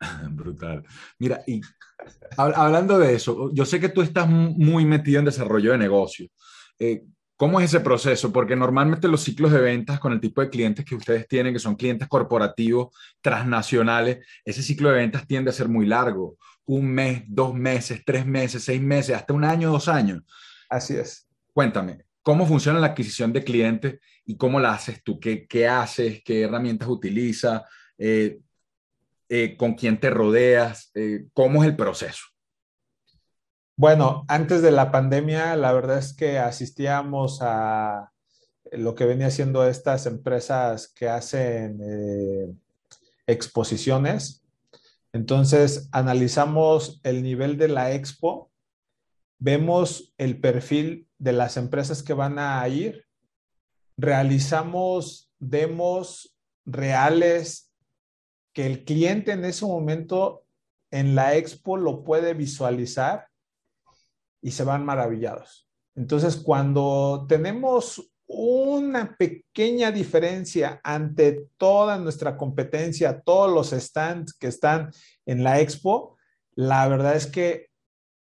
Brutal. Mira, y hablando de eso, yo sé que tú estás muy metido en desarrollo de negocio. Eh, ¿Cómo es ese proceso? Porque normalmente los ciclos de ventas con el tipo de clientes que ustedes tienen, que son clientes corporativos, transnacionales, ese ciclo de ventas tiende a ser muy largo. Un mes, dos meses, tres meses, seis meses, hasta un año, dos años. Así es. Cuéntame, ¿cómo funciona la adquisición de clientes y cómo la haces tú? ¿Qué, qué haces? ¿Qué herramientas utilizas? Eh, eh, ¿Con quién te rodeas? Eh, ¿Cómo es el proceso? Bueno, antes de la pandemia, la verdad es que asistíamos a lo que venía siendo estas empresas que hacen eh, exposiciones. Entonces, analizamos el nivel de la expo, vemos el perfil de las empresas que van a ir, realizamos demos reales que el cliente en ese momento en la expo lo puede visualizar y se van maravillados. Entonces, cuando tenemos una pequeña diferencia ante toda nuestra competencia, todos los stands que están en la expo, la verdad es que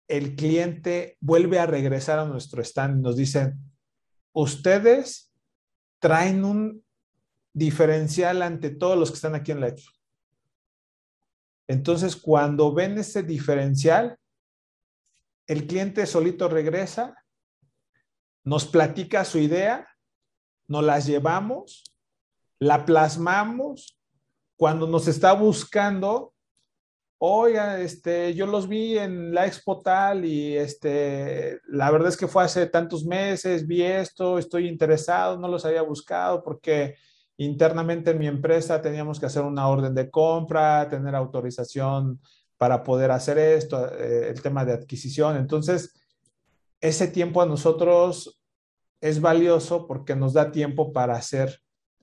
el cliente vuelve a regresar a nuestro stand y nos dicen, ustedes traen un diferencial ante todos los que están aquí en la expo. Entonces, cuando ven ese diferencial, el cliente solito regresa, nos platica su idea, nos las llevamos, la plasmamos. Cuando nos está buscando, oiga, este, yo los vi en la expo tal y este, la verdad es que fue hace tantos meses, vi esto, estoy interesado, no los había buscado porque internamente en mi empresa teníamos que hacer una orden de compra, tener autorización para poder hacer esto, eh, el tema de adquisición. Entonces, ese tiempo a nosotros es valioso porque nos da tiempo para hacer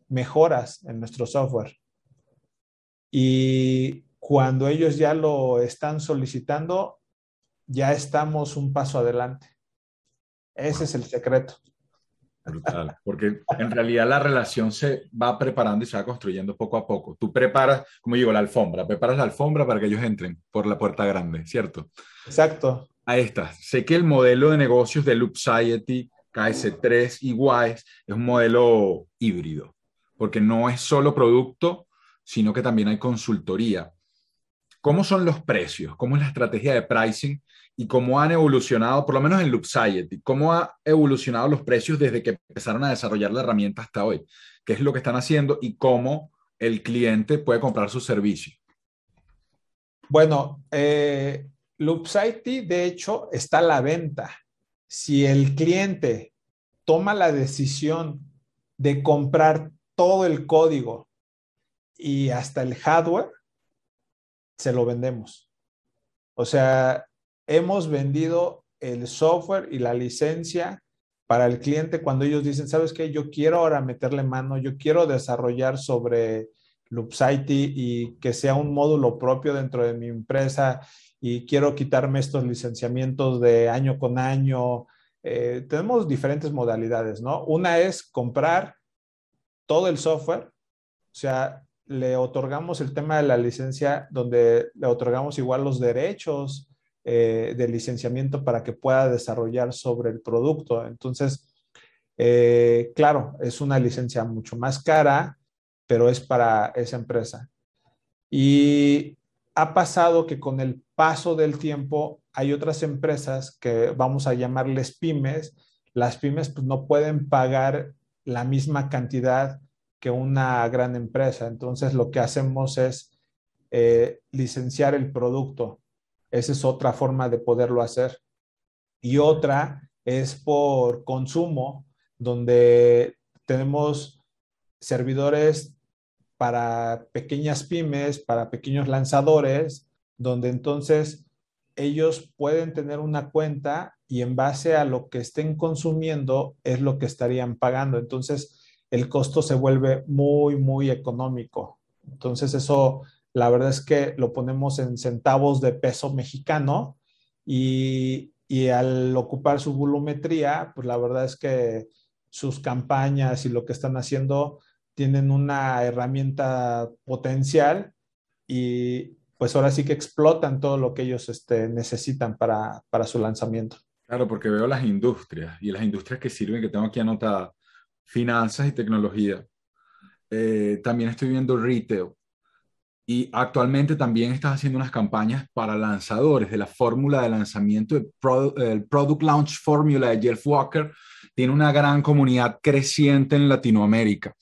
mejoras en nuestro software. Y cuando ellos ya lo están solicitando, ya estamos un paso adelante. Ese es el secreto. Brutal, porque en realidad la relación se va preparando y se va construyendo poco a poco. Tú preparas, como digo, la alfombra, preparas la alfombra para que ellos entren por la puerta grande, ¿cierto? Exacto. Ahí está. Sé que el modelo de negocios de Loop Society, KS3 y WISE es un modelo híbrido, porque no es solo producto, sino que también hay consultoría. ¿Cómo son los precios? ¿Cómo es la estrategia de pricing y cómo han evolucionado, por lo menos en Loop Society, cómo ha evolucionado los precios desde que empezaron a desarrollar la herramienta hasta hoy, qué es lo que están haciendo y cómo el cliente puede comprar su servicio. Bueno, eh, de hecho, está a la venta. Si el cliente toma la decisión de comprar todo el código y hasta el hardware, se lo vendemos. O sea, hemos vendido el software y la licencia para el cliente cuando ellos dicen, ¿sabes qué? Yo quiero ahora meterle mano, yo quiero desarrollar sobre Loopsite y que sea un módulo propio dentro de mi empresa y quiero quitarme estos licenciamientos de año con año. Eh, tenemos diferentes modalidades, ¿no? Una es comprar todo el software, o sea, le otorgamos el tema de la licencia donde le otorgamos igual los derechos eh, de licenciamiento para que pueda desarrollar sobre el producto. Entonces, eh, claro, es una licencia mucho más cara, pero es para esa empresa. Y ha pasado que con el paso del tiempo hay otras empresas que vamos a llamarles pymes. Las pymes pues, no pueden pagar la misma cantidad que una gran empresa. Entonces lo que hacemos es eh, licenciar el producto esa es otra forma de poderlo hacer. Y otra es por consumo, donde tenemos servidores para pequeñas pymes, para pequeños lanzadores, donde entonces ellos pueden tener una cuenta y en base a lo que estén consumiendo es lo que estarían pagando. Entonces el costo se vuelve muy, muy económico. Entonces eso la verdad es que lo ponemos en centavos de peso mexicano y, al ocupar su volumetría, pues la verdad es que sus campañas y lo que están haciendo tienen una herramienta potencial y pues ahora sí que explotan todo lo que ellos este, necesitan para, para su lanzamiento. Claro, porque veo las industrias y las industrias que sirven, que tengo aquí anotadas, finanzas y tecnología. Eh, también estoy viendo retail. Y actualmente también estás haciendo unas campañas para lanzadores de la fórmula de lanzamiento, el Product Launch Formula de Jeff Walker. Tiene una gran comunidad creciente en Latinoamérica.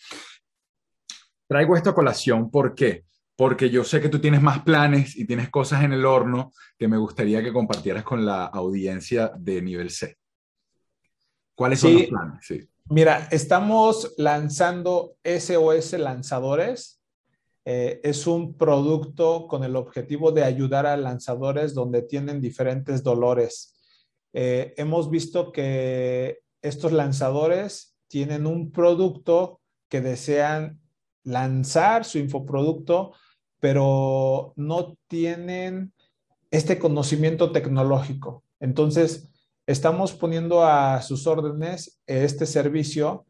Traigo esta colación, ¿por qué? Porque yo sé que tú tienes más planes y tienes cosas en el horno que me gustaría que compartieras con la audiencia de nivel C. ¿Cuáles son los planes? Sí. Mira, estamos lanzando SOS Lanzadores. Eh, es un producto con el objetivo de ayudar a lanzadores donde tienen diferentes dolores. Eh, hemos visto que estos lanzadores tienen un producto que desean lanzar su infoproducto, pero no tienen este conocimiento tecnológico. Entonces, estamos poniendo a sus órdenes este servicio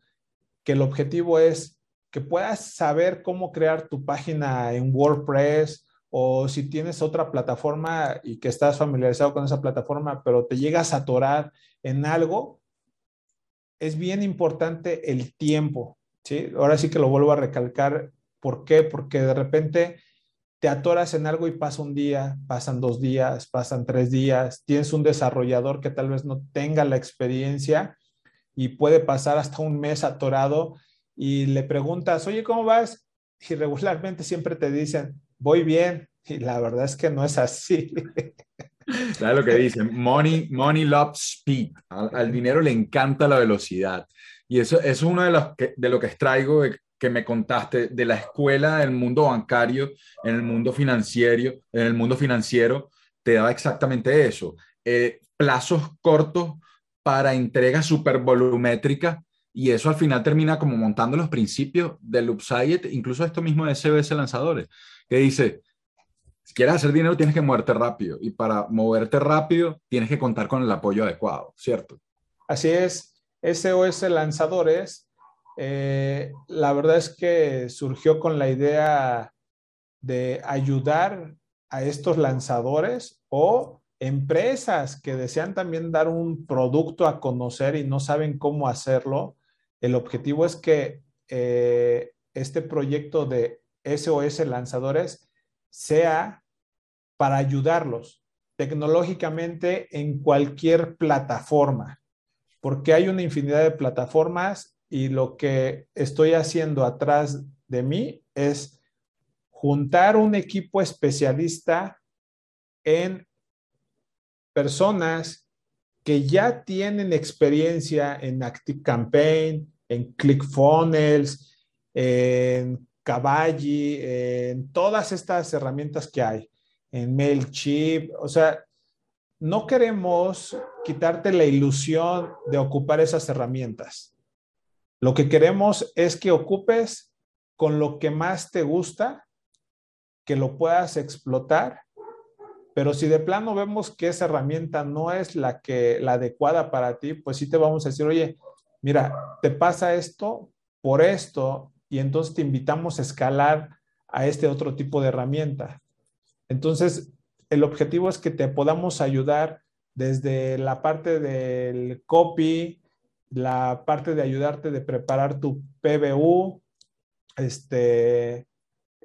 que el objetivo es que puedas saber cómo crear tu página en WordPress o si tienes otra plataforma y que estás familiarizado con esa plataforma, pero te llegas a atorar en algo, es bien importante el tiempo, ¿sí? Ahora sí que lo vuelvo a recalcar. ¿Por qué? Porque de repente te atoras en algo y pasa un día, pasan dos días, pasan tres días, tienes un desarrollador que tal vez no tenga la experiencia y puede pasar hasta un mes atorado y le preguntas, oye, ¿cómo vas? Y regularmente siempre te dicen, voy bien. Y la verdad es que no es así. ¿Sabes lo que dicen? Money, money loves speed. Al, dinero le encanta la velocidad. Y eso, es uno de, los de lo que extraigo que me contaste de la escuela del mundo bancario, en el mundo financiero, en el mundo financiero, te daba exactamente eso. Eh, plazos cortos para entrega súper volumétrica y eso al final termina como montando los principios del upside, incluso esto mismo de CBS Lanzadores, que dice, si quieres hacer dinero tienes que moverte rápido y para moverte rápido tienes que contar con el apoyo adecuado, ¿cierto? Así es. SOS Lanzadores eh, la verdad es que surgió con la idea de ayudar a estos lanzadores o empresas que desean también dar un producto a conocer y no saben cómo hacerlo. El objetivo es que eh, este proyecto de SOS Lanzadores sea para ayudarlos tecnológicamente en cualquier plataforma, porque hay una infinidad de plataformas y lo que estoy haciendo atrás de mí es juntar un equipo especialista en personas que ya tienen experiencia en Active Campaign, en ClickFunnels, en Cavalli, en todas estas herramientas que hay, en MailChimp, o sea, no queremos quitarte la ilusión de ocupar esas herramientas. Lo que queremos es que ocupes con lo que más te gusta, que lo puedas explotar, pero si de plano vemos que esa herramienta no es la que la adecuada para ti, pues sí te vamos a decir, "Oye, mira, te pasa esto por esto y entonces te invitamos a escalar a este otro tipo de herramienta." Entonces, el objetivo es que te podamos ayudar desde la parte del copy, la parte de ayudarte de preparar tu PBU, este,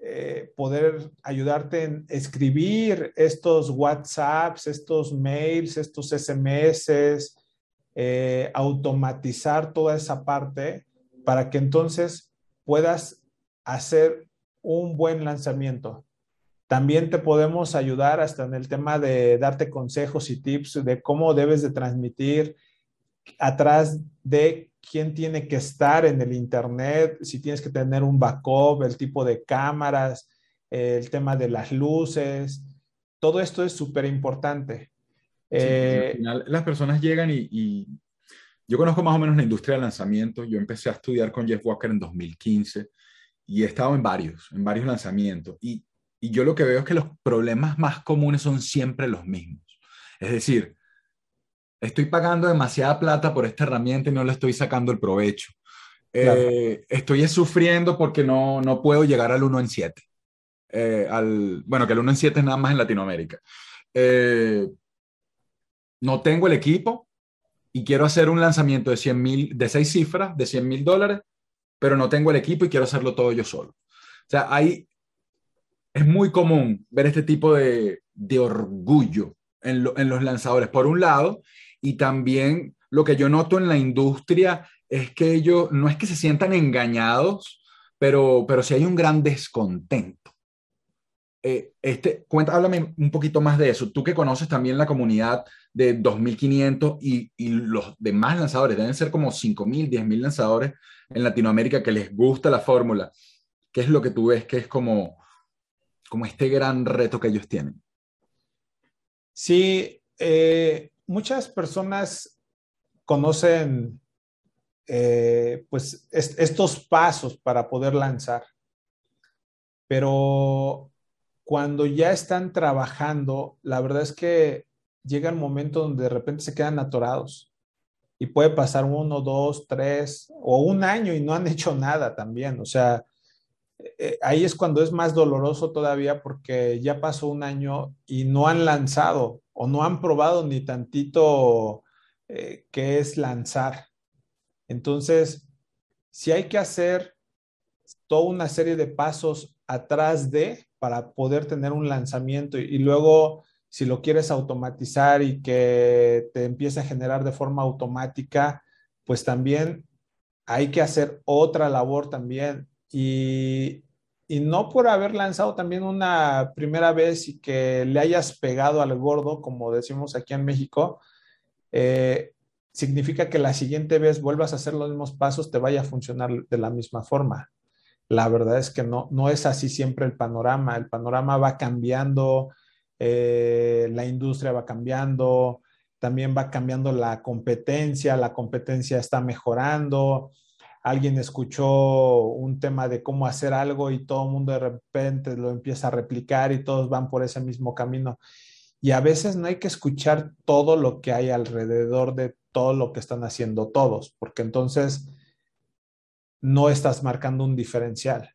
eh, poder ayudarte en escribir estos WhatsApps, estos mails, estos SMS, eh, automatizar toda esa parte para que entonces puedas hacer un buen lanzamiento. También te podemos ayudar hasta en el tema de darte consejos y tips de cómo debes de transmitir atrás de quién tiene que estar en el Internet, si tienes que tener un backup, el tipo de cámaras, el tema de las luces, todo esto es súper importante. eh, final las personas llegan y, yo conozco más o menos la industria de lanzamientos. Yo empecé a estudiar con Jeff Walker en 2015 y he estado en varios, en varios lanzamientos. Y, y yo lo que veo es que los problemas más comunes son siempre los mismos. Es decir, estoy pagando demasiada plata por esta herramienta y no le estoy sacando el provecho. Eh, estoy sufriendo porque no, no puedo llegar al 1 en 7. Eh, al, bueno, que el 1 en 7 es nada más en Latinoamérica. Eh, no tengo el equipo y quiero hacer un lanzamiento de 100 mil, de seis cifras, de 100 mil dólares, pero no tengo el equipo y quiero hacerlo todo yo solo. O sea, hay, es muy común ver este tipo de, de orgullo en, en los lanzadores, por un lado, y también lo que yo noto en la industria es que ellos no es que se sientan engañados, pero, pero sí hay un gran descontento. Eh, este, cuenta, háblame un poquito más de eso. Tú que conoces también la comunidad de 2.500 y, y los demás lanzadores, deben ser como 5.000, 10.000 lanzadores en Latinoamérica que les gusta la fórmula. ¿Qué es lo que tú ves que es como, como este gran reto que ellos tienen? Sí, eh, muchas personas conocen eh, pues estos pasos para poder lanzar, pero cuando ya están trabajando, la verdad es que llega el momento donde de repente se quedan atorados y puede pasar uno, dos, tres o un año y no han hecho nada también. O sea, eh, ahí es cuando es más doloroso todavía porque ya pasó un año y no han lanzado o no han probado ni tantito eh, qué es lanzar. Entonces, si hay que hacer toda una serie de pasos atrás de para poder tener un lanzamiento y, luego si lo quieres automatizar y que te empiece a generar de forma automática, pues también hay que hacer otra labor también. Y, y, no por haber lanzado también una primera vez y que le hayas pegado al gordo, como decimos aquí en México, eh, significa que la siguiente vez vuelvas a hacer los mismos pasos, te vaya a funcionar de la misma forma. La verdad es que no, no es así siempre el panorama. El panorama va cambiando, eh, la industria va cambiando, también va cambiando la competencia, la competencia está mejorando. Alguien escuchó un tema de cómo hacer algo y todo el mundo de repente lo empieza a replicar y todos van por ese mismo camino. Y a veces no hay que escuchar todo lo que hay alrededor de todo lo que están haciendo todos, porque entonces no estás marcando un diferencial.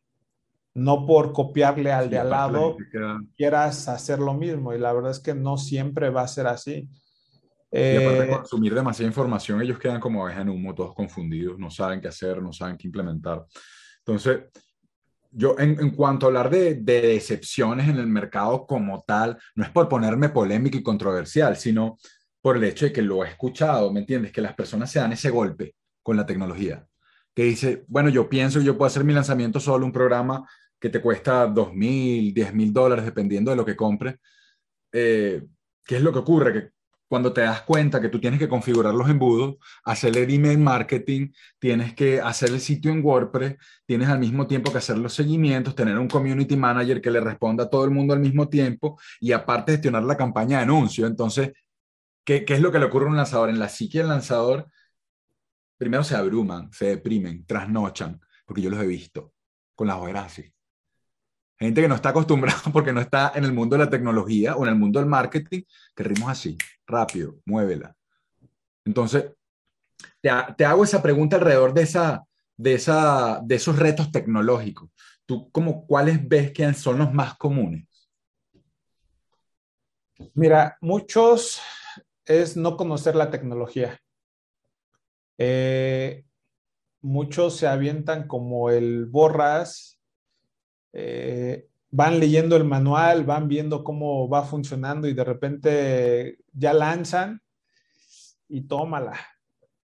No por copiarle al de al lado quieras hacer lo mismo y la verdad es que no siempre va a ser así. Y aparte de eh, consumir demasiada información, ellos quedan como abeja en humo, todos confundidos, no saben qué hacer, no saben qué implementar. Entonces, yo en, en cuanto a hablar de, de, decepciones en el mercado como tal, no es por ponerme polémico y controversial, sino por el hecho de que lo he escuchado, ¿me entiendes? Que las personas se dan ese golpe con la tecnología que dice, bueno, yo pienso, yo puedo hacer mi lanzamiento solo, un programa que te cuesta dos mil, diez mil dólares, dependiendo de lo que compres. Eh, ¿Qué es lo que ocurre? Que cuando te das cuenta que tú tienes que configurar los embudos, hacer el email marketing, tienes que hacer el sitio en WordPress, tienes al mismo tiempo que hacer los seguimientos, tener un community manager que le responda a todo el mundo al mismo tiempo y aparte gestionar la campaña de anuncio. Entonces, ¿qué, es lo que le ocurre a un lanzador? En la psique del lanzador primero se abruman, se deprimen, trasnochan, porque yo los he visto con las ojeras así. Gente que no está acostumbrada porque no está en el mundo de la tecnología o en el mundo del marketing, que ritmos así, rápido, muévela. Entonces, te, te, hago esa pregunta alrededor de, esa, de, esa, de esos retos tecnológicos. ¿Tú como cuáles ves que son los más comunes? Mira, muchos es no conocer la tecnología. Eh, muchos se avientan como el borras, eh, van leyendo el manual, van viendo cómo va funcionando y de repente ya lanzan y tómala.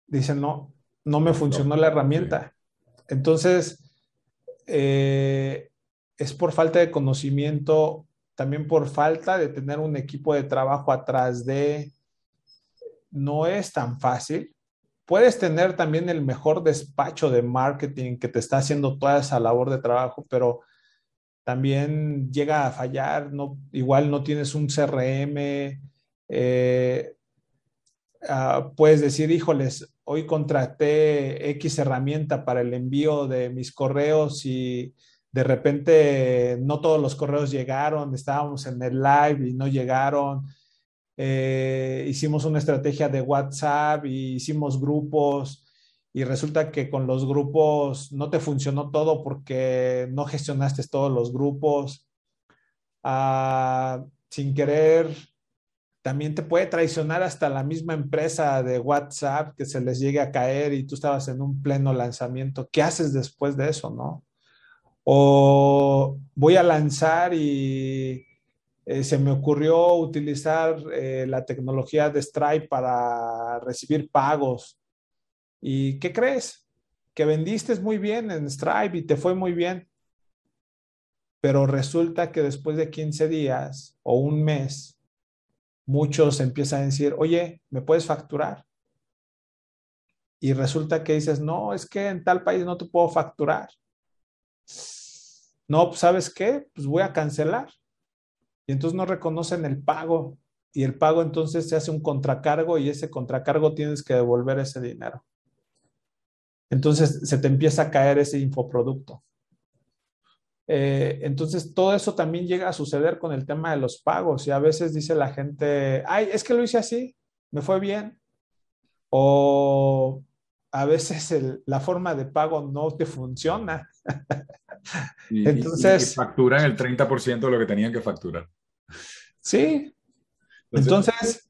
Dicen, no, no me funcionó la herramienta. Entonces, eh, es por falta de conocimiento, también por falta de tener un equipo de trabajo atrás de... No es tan fácil puedes tener también el mejor despacho de marketing que te está haciendo toda esa labor de trabajo, pero también llega a fallar, no, igual no tienes un CRM, eh, ah, puedes decir, híjoles, hoy contraté X herramienta para el envío de mis correos y de repente no todos los correos llegaron, estábamos en el live y no llegaron, eh, hicimos una estrategia de WhatsApp y hicimos grupos y resulta que con los grupos no te funcionó todo porque no gestionaste todos los grupos. Ah, sin querer, también te puede traicionar hasta la misma empresa de WhatsApp que se les llegue a caer y tú estabas en un pleno lanzamiento. ¿Qué haces después de eso, no? O voy a lanzar y eh, se me ocurrió utilizar eh, la tecnología de Stripe para recibir pagos. ¿Y qué crees? Que vendiste muy bien en Stripe y te fue muy bien. Pero resulta que después de 15 días o un mes, muchos empiezan a decir, oye, ¿me puedes facturar? Y resulta que dices, no, es que en tal país no te puedo facturar. No, pues, ¿sabes qué? Pues voy a cancelar. Y entonces no reconocen el pago. Y el pago entonces se hace un contracargo y ese contracargo tienes que devolver ese dinero. Entonces se te empieza a caer ese infoproducto. Eh, entonces, todo eso también llega a suceder con el tema de los pagos y a veces dice la gente, ay, es que lo hice así, me fue bien. O a veces la forma de pago no te funciona. entonces... facturan el 30% de lo que tenían que facturar. Sí. Entonces,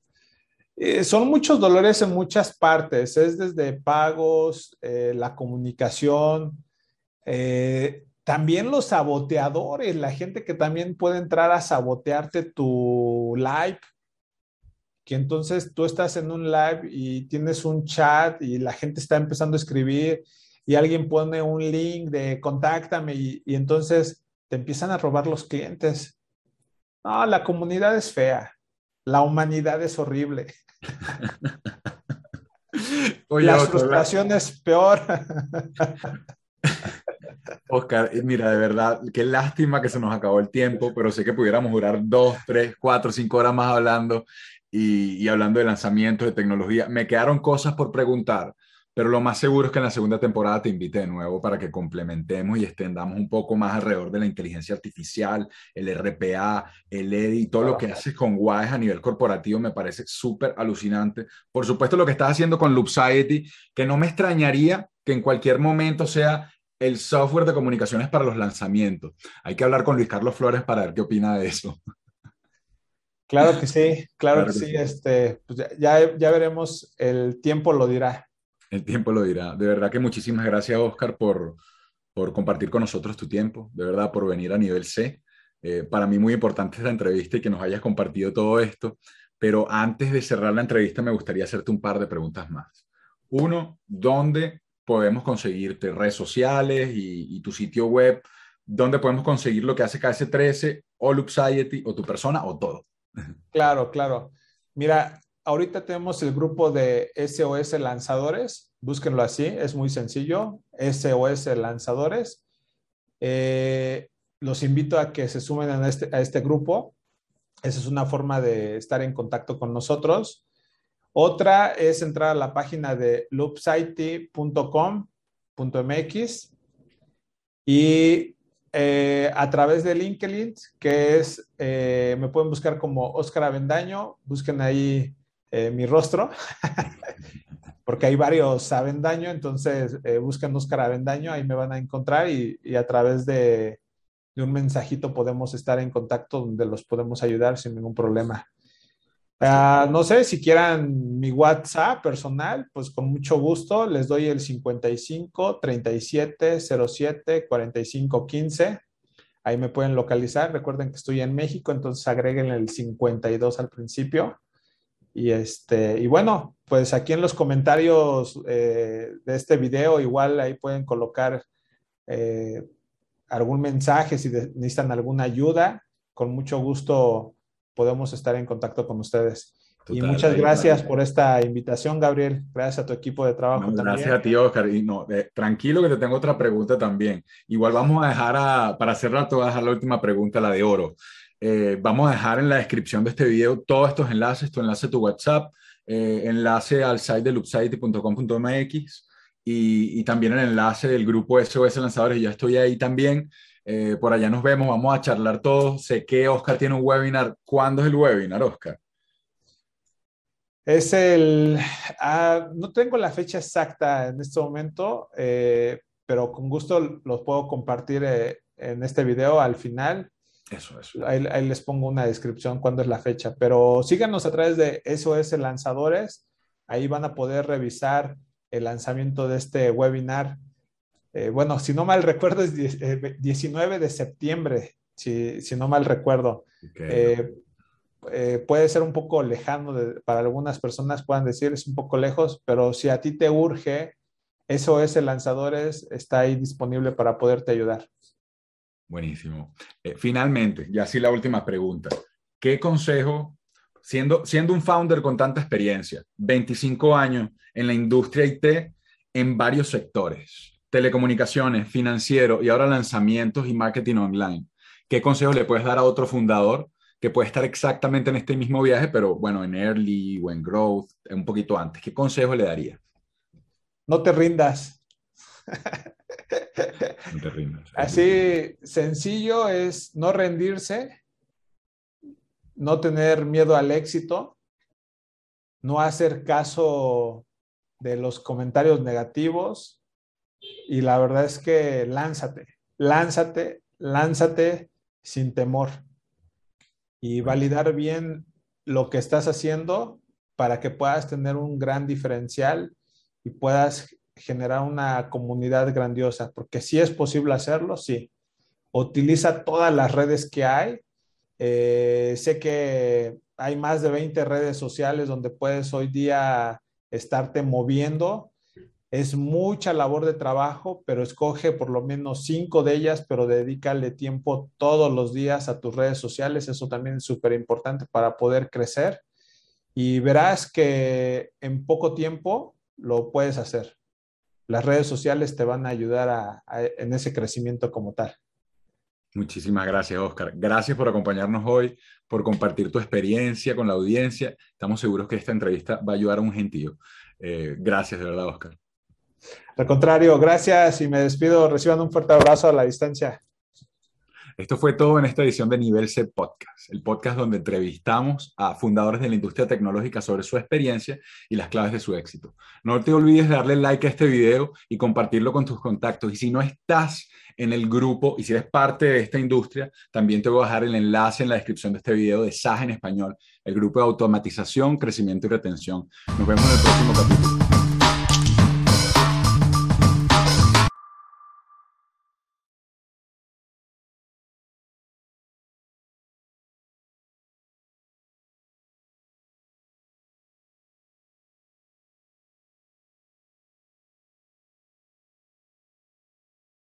eh, son muchos dolores en muchas partes. Es desde pagos, eh, la comunicación, eh, también los saboteadores, la gente que también puede entrar a sabotearte tu live, que entonces tú estás en un live y tienes un chat y la gente está empezando a escribir y alguien pone un link de contáctame y, entonces te empiezan a robar los clientes. No, la comunidad es fea, la humanidad es horrible. la frustración es peor. Oscar, mira, de verdad, qué lástima que se nos acabó el tiempo, pero sé que pudiéramos durar dos, tres, cuatro, cinco horas más hablando y, hablando de lanzamientos, de tecnología. Me quedaron cosas por preguntar, pero lo más seguro es que en la segunda temporada te invite de nuevo para que complementemos y extendamos un poco más alrededor de la inteligencia artificial, el RPA, el EDI, todo lo que haces con WISE a nivel corporativo me parece súper alucinante. Por supuesto, lo que estás haciendo con Loopsiety, que no me extrañaría que en cualquier momento sea el software de comunicaciones para los lanzamientos. Hay que hablar con Luis Carlos Flores para ver qué opina de eso. Claro que sí, claro, que, sí. Este, pues ya, ya veremos, el tiempo lo dirá. El tiempo lo dirá. De verdad que muchísimas gracias, Oscar, por, por compartir con nosotros tu tiempo, de verdad, por venir a nivel C. Eh, para mí muy importante esta entrevista y que nos hayas compartido todo esto. Pero antes de cerrar la entrevista, me gustaría hacerte un par de preguntas más. Uno, ¿dónde podemos conseguirte redes sociales y, tu sitio web, dónde podemos conseguir lo que hace KS13 o Luxiety o tu persona o todo. Claro, claro. Mira, ahorita tenemos el grupo de SOS Lanzadores, búsquenlo así, es muy sencillo, SOS Lanzadores. Eh, los invito a que se sumen a este, a este grupo. Esa es una forma de estar en contacto con nosotros. Otra es entrar a la página de loopsite.com.mx y eh, a través de LinkedIn, que es, eh, me pueden buscar como Oscar Avendaño, busquen ahí eh, mi rostro, porque hay varios Avendaño, entonces busquen Oscar Avendaño, ahí me van a encontrar y, a través de, de un mensajito podemos estar en contacto donde los podemos ayudar sin ningún problema. Ah, no sé, si quieran mi WhatsApp personal, pues con mucho gusto les doy el 55 37 07 45 15. Ahí me pueden localizar. Recuerden que estoy en México, entonces agreguen el 52 al principio. Y este, y bueno, pues aquí en los comentarios eh, de este video, igual ahí pueden colocar eh, algún mensaje si necesitan alguna ayuda. Con mucho gusto podemos estar en contacto con ustedes. y muchas gracias por esta invitación, Gabriel. Gracias a tu equipo de trabajo. gracias a ti, Oscar. Y no, tranquilo que te tengo otra pregunta también. Igual vamos a dejar, a, para cerrar, te voy a dejar la última pregunta, la de oro. Eh, vamos a dejar en la descripción de este video todos estos enlaces, tu enlace a tu WhatsApp, eh, enlace al site de loopsite.com.mx y, también el enlace del grupo SOS Lanzadores. Ya estoy ahí también. Eh, por allá nos vemos, vamos a charlar todos. Sé que Oscar tiene un webinar. ¿Cuándo es el webinar, Oscar? Es el, ah, no tengo la fecha exacta en este momento, pero con gusto los puedo compartir en este video al final. Eso, eso. Ahí, ahí, les pongo una descripción cuándo es la fecha, pero síganos a través de SOS Lanzadores. Ahí van a poder revisar el lanzamiento de este webinar. Eh, bueno, si no mal recuerdo, es 19 eh, de septiembre, si, si no mal recuerdo. Okay. Eh, eh, puede ser un poco lejano de, para algunas personas, puedan decir es un poco lejos, pero si a ti te urge, SOS Lanzadores está ahí disponible para poderte ayudar. Buenísimo. Eh, finalmente, ya sí la última pregunta. ¿Qué consejo, siendo, siendo un founder con tanta experiencia, 25 años en la industria IT en varios sectores, telecomunicaciones, financiero y ahora lanzamientos y marketing online, ¿qué consejo le puedes dar a otro fundador que puede estar exactamente en este mismo viaje, pero bueno, en early o en growth, un poquito antes? ¿Qué consejo le daría? No te rindas. Así sencillo es no rendirse, no tener miedo al éxito, no hacer caso de los comentarios negativos y la verdad es que lánzate, lánzate, lánzate sin temor y validar bien lo que estás haciendo para que puedas tener un gran diferencial y puedas generar una comunidad grandiosa, porque si es posible hacerlo, sí. Utiliza todas las redes que hay. Eh, sé que hay más de 20 redes sociales donde puedes hoy día estarte moviendo es mucha labor de trabajo, pero escoge por lo menos cinco de ellas, pero dedícale tiempo todos los días a tus redes sociales. Eso también es súper importante para poder crecer. Y verás que en poco tiempo lo puedes hacer. Las redes sociales te van a ayudar en ese crecimiento como tal. Muchísimas gracias, Oscar. Gracias por acompañarnos hoy, por compartir tu experiencia con la audiencia. Estamos seguros que esta entrevista va a ayudar a un gentío. Eh, gracias, de verdad, Oscar. Al contrario, gracias y me despido. Reciban un fuerte abrazo a la distancia. Esto fue todo en esta edición de Nivel C Podcast, el podcast donde entrevistamos a fundadores de la industria tecnológica sobre su experiencia y las claves de su éxito. No te olvides de darle like a este video y compartirlo con tus contactos. Y si no estás en el grupo y si eres parte de esta industria, también te voy a dejar el enlace en la descripción de este video de SAG en español, el grupo de automatización, crecimiento y retención. Nos vemos en el próximo capítulo.